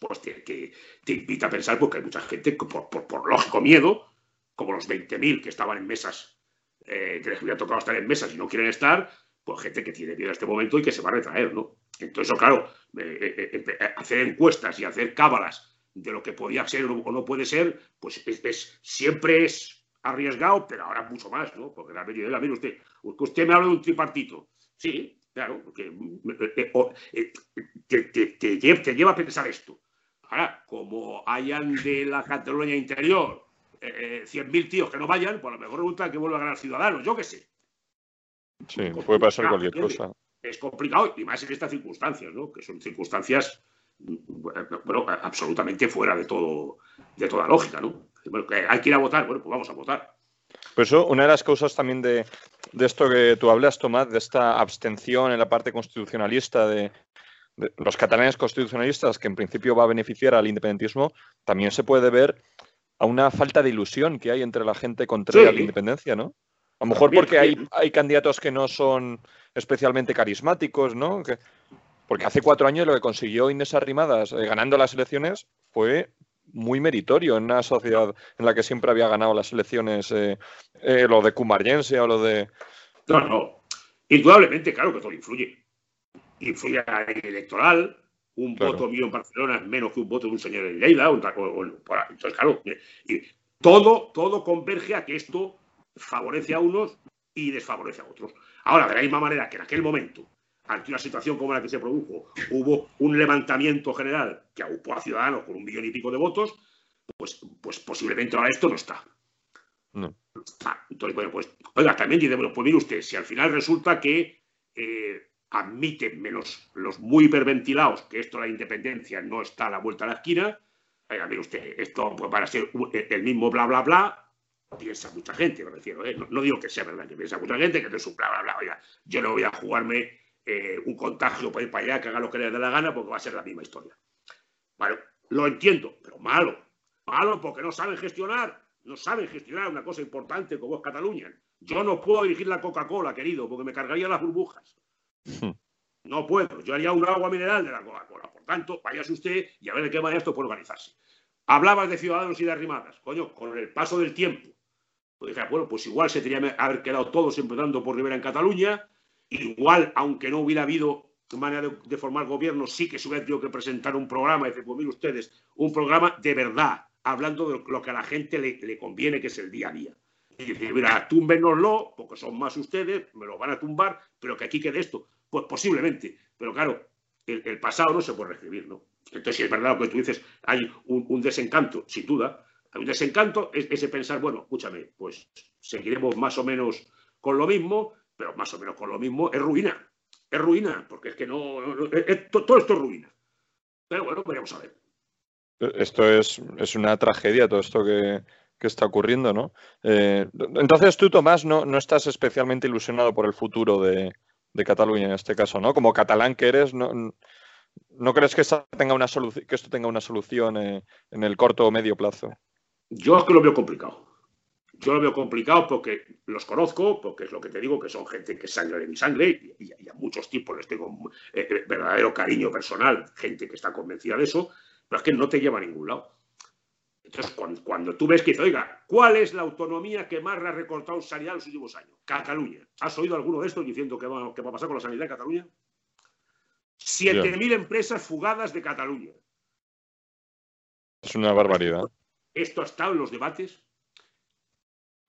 pues te, que te invita a pensar porque hay mucha gente por, por, por lógico miedo, como los 20.000 que estaban en mesas, eh, que les hubiera tocado estar en mesas y no quieren estar, pues gente que tiene miedo a este momento y que se va a retraer, ¿no? Entonces, claro, eh, eh, hacer encuestas y hacer cábalas de lo que podía ser o no- puede ser, pues es, siempre es arriesgado, pero ahora mucho más, ¿no? Porque la medida, mire usted, usted me habla de un tripartito. Sí, claro, porque te, te- te lle- te lleva a pensar esto. Ahora, como hayan de la Cataluña interior eh, 100.000 tíos que no vayan, pues a lo mejor resulta que vuelva a ganar Ciudadanos, yo qué sé. Sí, puede pasar cualquier cosa. Es complicado, y más en estas circunstancias, ¿no? Que son circunstancias, bueno, absolutamente fuera de todo, de toda lógica, ¿no? Bueno, que hay que ir a votar, bueno, pues vamos a votar. Por eso, una de las causas también de, de esto que tú hablas, Tomás, de esta abstención en la parte constitucionalista de los catalanes constitucionalistas, que en principio va a beneficiar al independentismo, también se puede ver a una falta de ilusión que hay entre la gente contraria a la Sí. independencia, ¿no? A lo mejor porque hay, hay candidatos que no son especialmente carismáticos, ¿no? Que- porque hace cuatro años lo que consiguió Inés Arrimadas eh, ganando las elecciones fue muy meritorio en una sociedad en la que siempre había ganado las elecciones, eh, eh, lo de Cumargense o lo de... No, no. Indudablemente, claro que todo influye. Influye a nivel electoral. Un Claro. voto mío en Barcelona es menos que un voto de un señor en Lleida. o- o- o- entonces, claro, y todo, todo converge a que esto favorece a unos y desfavorece a otros. Ahora, de la misma manera que en aquel momento, ante una situación como la que se produjo, hubo un levantamiento general que agrupó a Ciudadanos con un millón y pico de votos, pues, pues posiblemente ahora esto no está. No. Ah, entonces, bueno, pues, oiga, también dice, bueno, pues mire usted, si al final resulta que eh, admiten, menos los muy hiperventilados, que esto, la independencia, no está a la vuelta de la esquina, usted, esto pues, para ser un- el mismo bla, bla, bla, piensa mucha gente, me refiero, ¿eh? no, no digo que sea verdad, que piensa mucha gente, que no es un bla, bla, bla, oiga, yo no voy a jugarme eh, un contagio para ir para allá, que haga lo que le dé la gana, porque va a ser la misma historia. Bueno, lo entiendo, pero malo. Malo porque no saben gestionar. No saben gestionar una cosa importante como es Cataluña. Yo no puedo dirigir la Coca-Cola, querido, porque me cargaría las burbujas. No puedo. Yo haría un agua mineral de la Coca-Cola. Por tanto, váyase usted y a ver de qué manera esto puede organizarse. Hablabas de ciudadanos y de arrimadas. Coño, con el paso del tiempo. Pues dije, bueno, pues igual se tenía que haber quedado todos empezando por Rivera en Cataluña. Igual, aunque no hubiera habido manera de, formar gobierno, sí que se hubiera tenido que presentar un programa. Y decir, pues ustedes, un programa de verdad, hablando de lo que a la gente le conviene, que es el día a día. Y decir, mira, túmbenoslo, porque son más ustedes, me lo van a tumbar, pero que aquí quede esto. Pues posiblemente. Pero claro, el, pasado no se puede reescribir, ¿no? Entonces, si es verdad lo que tú dices, hay un, desencanto, sin duda. Hay un desencanto, es ese pensar, bueno, escúchame, pues seguiremos más o menos con lo mismo, pero más o menos con lo mismo es ruina. Es ruina, porque es que no. todo esto es ruina. Pero bueno, veremos a ver. Esto es, es una tragedia, todo esto que, que está ocurriendo, ¿no? Eh, entonces tú, Tomás, no, no estás especialmente ilusionado por el futuro de, de Cataluña en este caso, ¿no? Como catalán que eres, ¿no, no crees que, esto tenga una solución eh, en el corto o medio plazo? Yo es que lo veo complicado. Yo lo veo complicado porque los conozco, porque es lo que te digo, que son gente que sangre de mi sangre, y, a muchos tipos les tengo eh, verdadero cariño personal, gente que está convencida de eso, pero es que no te lleva a ningún lado. Entonces, cuando, cuando tú ves que dice, oiga, ¿cuál es la autonomía que más le ha recortado sanidad en los últimos años? Cataluña. ¿Has oído alguno de estos diciendo va, qué va a pasar con la sanidad en Cataluña? 7.000 empresas fugadas de Cataluña. Es una barbaridad. Esto ha estado en los debates.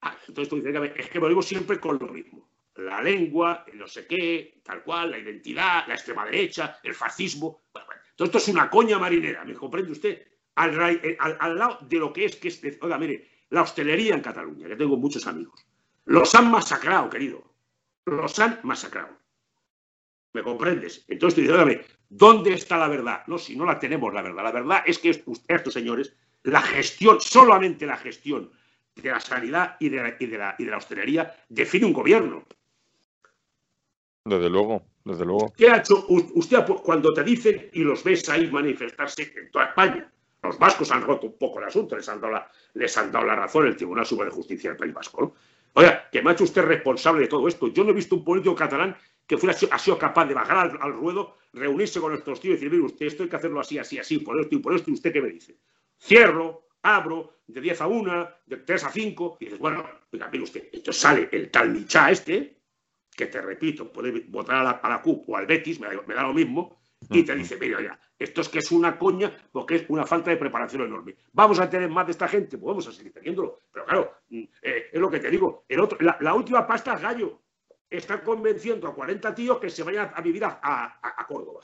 Ah, entonces tú dices, es que volvemos siempre con lo mismo. La lengua, el no sé qué, tal cual, la identidad, la extrema derecha, el fascismo. Bueno, bueno, todo esto es una coña marinera, ¿me comprende usted? Al, eh, al- al lado de lo que es que es. oiga, mire, la hostelería en Cataluña, que tengo muchos amigos. Los han masacrado, querido. Los han masacrado. ¿Me comprendes? Entonces tú dices, óigame, ¿dónde está la verdad? No, si no la tenemos la verdad. La verdad es que est- estos señores, la gestión, solamente la gestión de la sanidad y de la, y de la, y de la hostelería define un gobierno. Desde luego, desde luego. ¿Qué ha hecho usted cuando te dicen y los ves ahí manifestarse en toda España? Los vascos han roto un poco el asunto, les han dado la, les han dado la razón el Tribunal Supremo de Justicia del País Vasco. ¿no? Oiga, que me ha hecho usted responsable de todo esto. Yo no he visto un político catalán que fuera, ha sido capaz de bajar al, ruedo, reunirse con nuestros tíos y decir, mire usted, esto hay que hacerlo así, así, así, por esto y por esto, y usted qué me dice. Cierro, abro, de 10 a 1, de 3 a 5, y dices, bueno, oiga, mire usted, entonces sale el tal Michá este, que te repito, puede votar a la, a CUP o al Betis, me da, me da lo mismo, y te dice, mira, ya, esto es que es una coña porque es una falta de preparación enorme. ¿Vamos a tener más de esta gente? Pues vamos a seguir teniéndolo. Pero claro, mm, eh, es lo que te digo. El otro, la, la última pasta es gallo. Está convenciendo a 40 tíos que se vayan a vivir a, a- a Córdoba.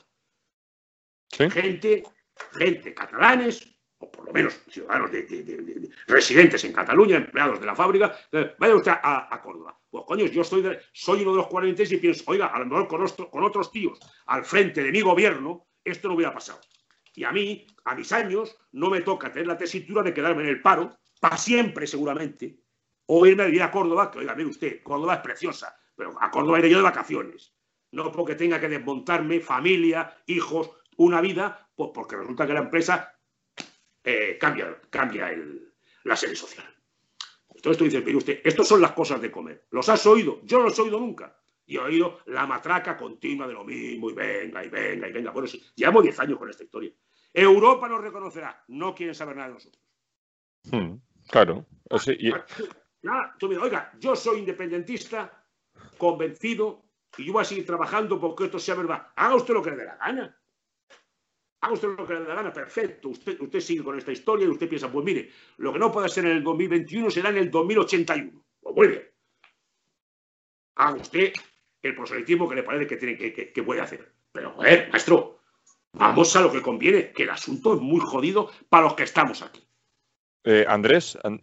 Gente, gente catalanes, o por lo menos ciudadanos de, de- de- de- de- residentes en Cataluña, empleados de la fábrica, eh, vaya usted a, Córdoba. Pues coño, yo soy, soy uno de los 46 y pienso, oiga, a lo mejor con, ostro- con otros tíos al frente de mi gobierno, esto no hubiera pasado. Y a mí, a mis años, no me toca tener la tesitura de quedarme en el paro, para siempre seguramente, o irme a vivir a Córdoba, que oiga, mire usted, Córdoba es preciosa, pero a Córdoba iré yo de vacaciones. No porque tenga que desmontarme familia, hijos, una vida, pues porque resulta que la empresa eh, cambia, cambia el- la sede social. Entonces tú dices, mire usted, estas son las cosas de comer. ¿Los has oído? Yo no los he oído nunca. Y he oído la matraca continua de lo mismo, y venga, y venga, y venga. Bueno, sí, llevamos 10 años con esta historia. Europa nos reconocerá, no quieren saber nada de nosotros. Hmm, claro. O sea, y- *laughs* Nada, tú mira, oiga, yo soy independentista, convencido, y yo voy a seguir trabajando porque esto sea verdad. Haga usted lo que le dé la gana. Haga usted lo que le dé la gana, perfecto. Usted, usted sigue con esta historia y usted piensa, pues mire, lo que no puede ser en el 2021 será en el 2081. Pues muy bien. Haga usted el proselitismo que le parece que, tiene, que, que- puede hacer. Pero, joder, maestro, vamos a lo que conviene, que el asunto es muy jodido para los que estamos aquí. Eh, Andrés, an-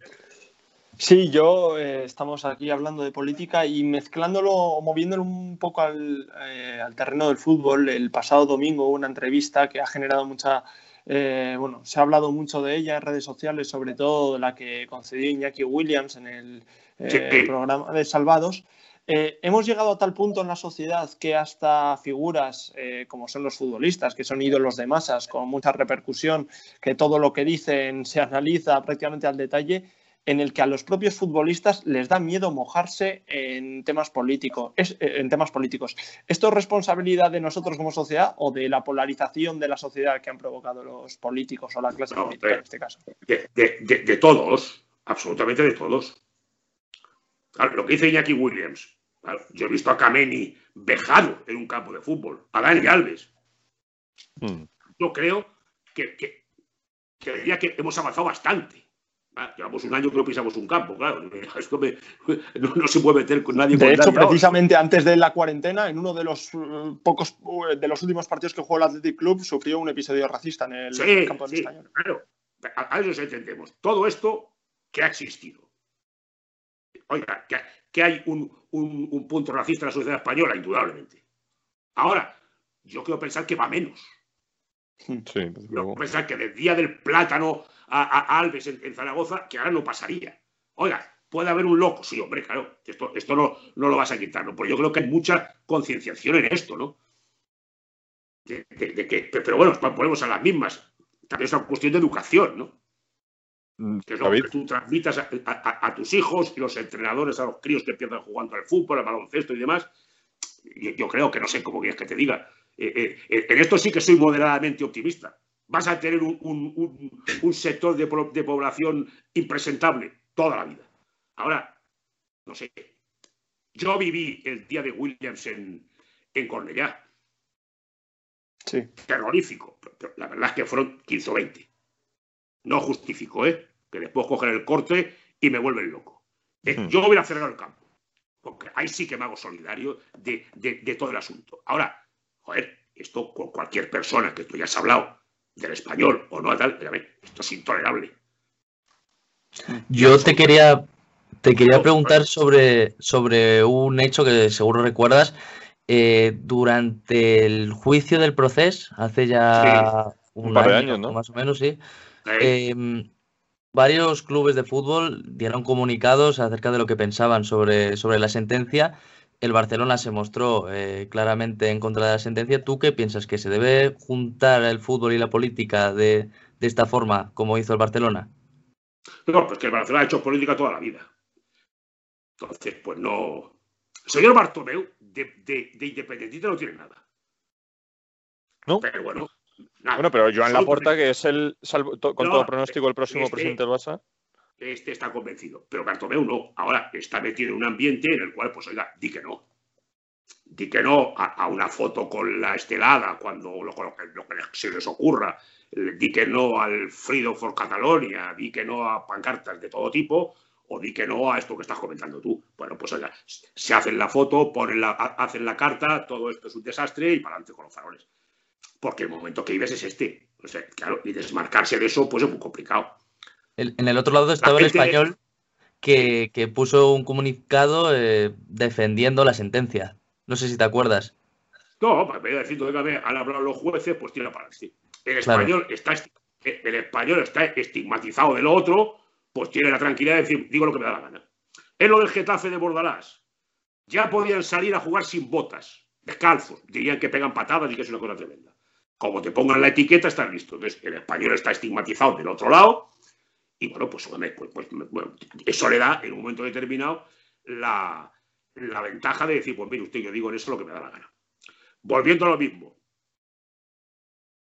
Sí, yo eh, estamos aquí hablando de política y mezclándolo, o moviéndolo un poco al, eh, al terreno del fútbol. El pasado domingo hubo una entrevista que ha generado mucha, eh, bueno, se ha hablado mucho de ella en redes sociales, sobre todo la que concedió Iñaki Williams en el Sí. programa de Salvados. Eh, hemos llegado a tal punto en la sociedad que hasta figuras eh, como son los futbolistas, que son ídolos de masas, con mucha repercusión, que todo lo que dicen se analiza prácticamente al detalle, en el que a los propios futbolistas les da miedo mojarse en temas. Es, eh, en temas políticos. ¿Esto es responsabilidad de nosotros como sociedad o de la polarización de la sociedad que han provocado los políticos o la clase No, política hombre. en este caso? de, de- de- de todos, absolutamente de todos. Claro, lo que dice Iñaki Williams. claro, yo he visto a Kameni vejado en un campo de fútbol, a Dani Alves. mm, Yo creo que, que, que diría que hemos avanzado bastante. Ah, Llevamos un año que no pisamos un campo, claro. *laughs* Esto me- *laughs* no, no se puede meter con nadie. De con hecho, nadie ahora. precisamente antes de la cuarentena, en uno de los eh, pocos eh, de los últimos partidos que jugó el Athletic Club, sufrió un episodio racista en el Sí, campo del sí, Español. claro. A, a eso entendemos. Todo esto que ha existido. Oiga, que, que hay un, un- un punto racista en la sociedad española, indudablemente. Ahora, yo quiero pensar que va menos. *laughs* sí, desde luego. pensar que del día del plátano a, Alves en, en Zaragoza, que ahora no pasaría. Oiga, puede haber un loco. Sí, hombre, claro. Esto, esto no, no lo vas a quitar, ¿no? Pero yo creo que hay mucha concienciación en esto, ¿no? De, de- de que, pero bueno, ponemos a las mismas. También es una cuestión de educación, ¿no? Mm, que es lo que tú transmitas a, a- a tus hijos y los entrenadores a los críos que empiezan jugando al fútbol, al baloncesto y demás. Yo, yo creo que no sé cómo quieres que te diga. Eh, eh, eh, en esto sí que soy moderadamente optimista. Vas a tener un, un- un- un sector de, po- de población impresentable toda la vida. Ahora, no sé. Yo viví el día de Williams en, en Cornellá. Sí. Terrorífico. Pero la verdad es que fueron 15 o 20. No justifico, ¿eh? Que después cogen el corte y me vuelven loco. Eh, Hmm. Yo voy a cerrar el campo. Porque ahí sí que me hago solidario de, de- de todo el asunto. Ahora, joder, esto con cualquier persona que tú ya has hablado del español o no tal, a ver, esto es intolerable. Yo te quería, te quería preguntar sobre, sobre un hecho que seguro recuerdas. Eh, durante el juicio del proceso, hace ya un, Un par de año, años, ¿no? más o menos, sí. Eh, em, varios clubes de fútbol dieron comunicados acerca de lo que pensaban sobre, sobre la sentencia. El Barcelona se mostró eh, claramente en contra de la sentencia. ¿Tú qué piensas? ¿Que se debe juntar el fútbol y la política de, de esta forma, como hizo el Barcelona? No, pues que el Barcelona ha hecho política toda la vida. Entonces, pues no. El señor Bartomeu de, de, de independentista no tiene nada. ¿No? Pero bueno, nada. Bueno, pero Joan. Laporta, que es el, salvo- to- con No, todo pronóstico, el próximo este- presidente del Barça. Este está convencido. Pero Bartomeu no. Ahora está metido en un ambiente en el cual, pues oiga, di que no. Di que no a, una foto con la estelada cuando lo, que, se les ocurra. Eh, Di que no al Freedom for Catalonia. Di que no a pancartas de todo tipo. O di que no a esto que estás comentando tú. Bueno, pues oiga, se hacen la foto, ponen la, ha- hacen la carta, todo esto es un desastre y para adelante con los faroles. Porque el momento que vives es este. O sea, claro, y desmarcarse de eso, pues es muy complicado. El- en el otro lado estaba el español que, que puso un comunicado eh, defendiendo la sentencia. No sé si te acuerdas. No, pues voy a decir, oígame, han hablado los jueces, pues tira para adelante. El Claro. español está esti- el español está estigmatizado de lo otro, pues tiene la tranquilidad de decir, digo lo que me da la gana. Es lo del Getafe de Bordalás. Ya podían salir a jugar sin botas, descalzos. Dirían que pegan patadas y que es una cosa tremenda. Como te pongan la etiqueta, estás listo. Entonces, el español está estigmatizado del otro lado. Y bueno, pues, pues, pues, bueno, eso le da en un momento determinado la, la ventaja de decir, pues mire usted, yo digo en eso lo que me da la gana. Volviendo a lo mismo,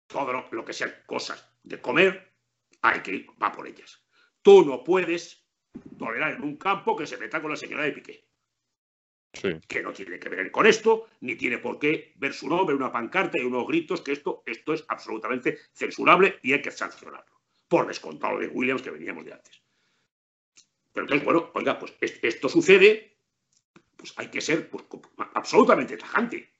todo lo, lo que sean cosas de comer, hay que ir, va por ellas. Tú no puedes tolerar en un campo que se meta con la señora de Piqué. que no tiene que ver con esto, ni tiene por qué ver su nombre, una pancarta y unos gritos, que esto, esto es absolutamente censurable y hay que sancionarlo. Por descontado de Williams que veníamos de antes. Pero entonces, bueno, oiga, pues es- esto sucede, pues hay que ser pues, absolutamente tajante.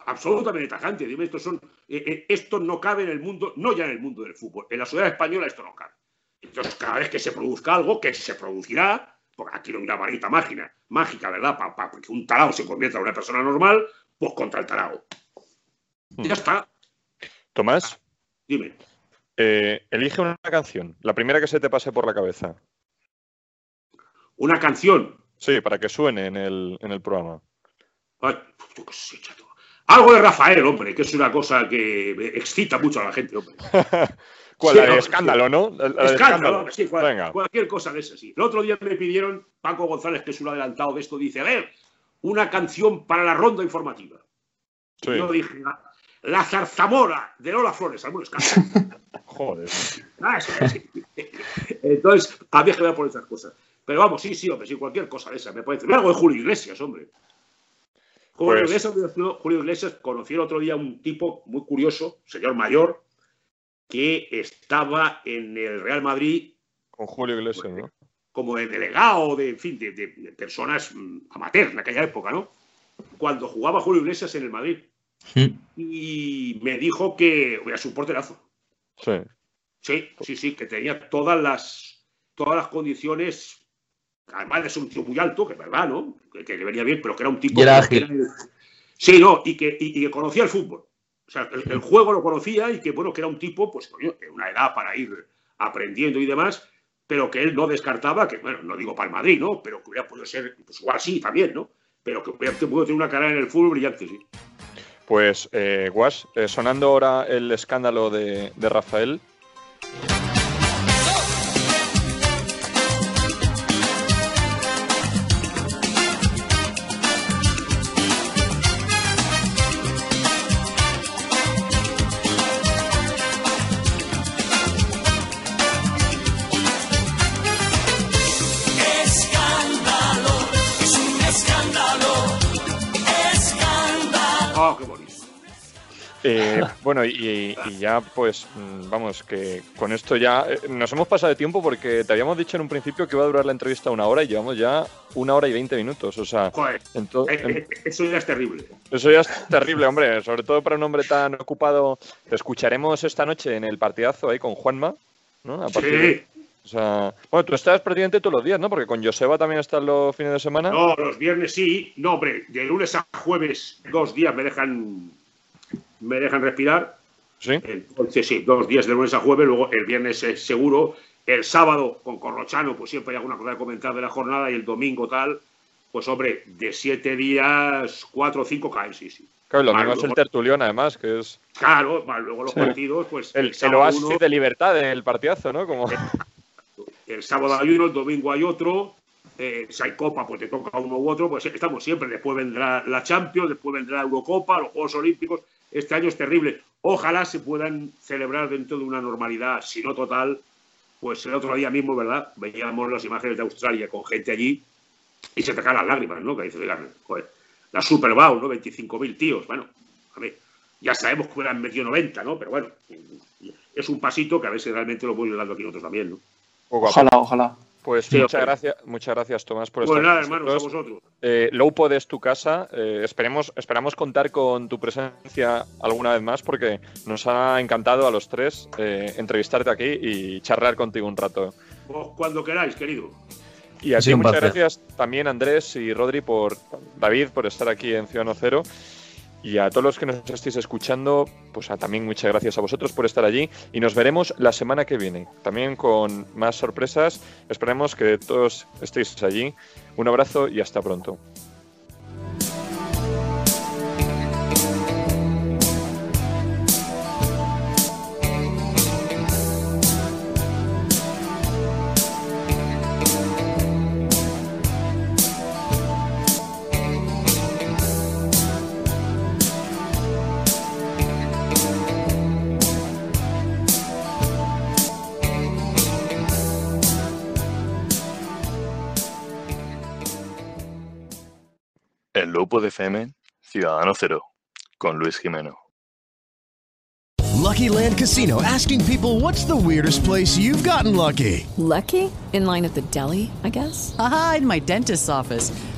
Absolutamente tajante. Dime, estos son, eh, eh, esto no cabe en el mundo, no ya en el mundo del fútbol. En la sociedad española esto no cabe. Entonces, cada vez que se produzca algo, que se producirá, porque aquí no hay una varita mágica, mágica, ¿verdad? Para que un tarao se convierta en una persona normal, pues contra el tarao. Ya está. Tomás, Dime. Eh, elige una canción, la primera que se te pase por la cabeza. ¿Una canción? Sí, para que suene en el, en el programa. Ay, yo qué sé, chato. Algo de Rafael, hombre, que es una cosa que excita mucho a la gente, hombre. *laughs* ¿Cuál? Sí, la de no, escándalo, ¿no? La- la de Escándalo, sí, cual- Venga. cualquier cosa de esa, sí. El otro día me pidieron, Paco González, que es un adelantado de esto, dice, a ver, una canción para la ronda informativa. Sí. yo dije, la, la zarzamora de Lola Flores, algún escándalo. *laughs* Joder. Ah, sí, sí. Entonces, a mí es que me voy a poner esas cosas. Pero vamos, sí, sí, hombre, sí, cualquier cosa de esa me parece. Algo de Julio Iglesias, hombre. Julio, Pues- Iglesias, Julio Iglesias, conocí el otro día un tipo muy curioso, señor mayor, que estaba en el Real Madrid Con Julio Iglesias, ¿no? como de delegado, de, en fin, de, de- de personas mm, amateurs en aquella época, ¿no? Cuando jugaba Julio Iglesias en el Madrid. Y me dijo que era su porterazo. Sí. Sí, sí, sí, que tenía todas las, todas las condiciones, además de ser un tío muy alto, que es verdad, ¿no? Que, que le venía bien, pero que era un tipo... Y era que. Sí, no, y que, y, y que conocía el fútbol. O sea, el, el juego lo conocía y que, bueno, que era un tipo, pues, coño, de una edad para ir aprendiendo y demás, pero que él no descartaba, que, bueno, no digo para el Madrid, ¿no? Pero que hubiera podido ser, pues igual sí, también, ¿no? Pero que hubiera podido tener una carrera en el fútbol brillante, sí. Pues, eh, Guas, eh, sonando ahora el escándalo de, de Rafael. Bueno, y, y ya, pues, mm, vamos, que con esto ya eh, nos hemos pasado de tiempo porque te habíamos dicho en un principio que iba a durar la entrevista una hora y llevamos ya una hora y veinte minutos. O sea, Joder, eh, en- eh, eso ya es terrible. eso ya es terrible, hombre. Sobre todo para un hombre tan ocupado. Te escucharemos esta noche en el partidazo ahí con Juanma, ¿no? A de- o sea, bueno, tú estás prácticamente todos los días, ¿no? Porque con Joseba también estás los fines de semana. No, los viernes sí. No, hombre, de lunes a jueves, dos días me dejan, me dejan respirar. Sí. Entonces, sí, dos días de lunes a jueves, luego el viernes es seguro. El sábado con Corrochano, pues siempre hay alguna cosa que comentar de la jornada y el domingo tal, pues hombre, de siete días, cuatro o cinco caen, sí, sí. Claro, lo mismo es el tertulión, además, que es Claro, más luego los Sí. partidos, pues el, el oasis uno- de libertad del partidazo, ¿no? Como... el sábado hay uno, el domingo hay otro, eh, si hay copa, pues te toca uno u otro, pues estamos siempre. Después vendrá la Champions, después vendrá la Eurocopa, los Juegos Olímpicos. Este año es terrible. Ojalá se puedan celebrar dentro de una normalidad, si no total. Pues el otro día mismo, ¿verdad? Veíamos las imágenes de Australia con gente allí y se te caen las lágrimas, ¿no? Que dices, "Oigan, joder, la Super Bowl, ¿no? 25.000 tíos. Bueno, a ver, ya sabemos que hubieran metido 90, ¿no? Pero bueno, es un pasito que a ver si realmente lo voy dando aquí nosotros también, ¿no? Ojalá, ojalá. Pues Sí, muchas gracias, muchas gracias, Tomás, por Pues estar nada, con hermanos, nosotros. a vosotros. Eh, Lowpod es tu casa. eh, esperemos, esperamos contar con tu presencia alguna vez más porque nos ha encantado a los tres eh, entrevistarte aquí y charlar contigo un rato. Vos cuando queráis, querido. Y a Ha ti sido un muchas gracias también Andrés y Rodri por David por estar aquí en Ciudadano Cero. Y a todos los que nos estéis escuchando, pues a- también muchas gracias a vosotros por estar allí. Y nos veremos la semana que viene, también con más sorpresas. Esperemos que todos estéis allí. Un abrazo y hasta pronto. En Lowpod FM, Ciudadano Cero, con Luis Jimeno. Lucky Land Casino asking people what's the weirdest place you've gotten lucky? Lucky? In line at the deli, I guess? Aha, in my dentist's office.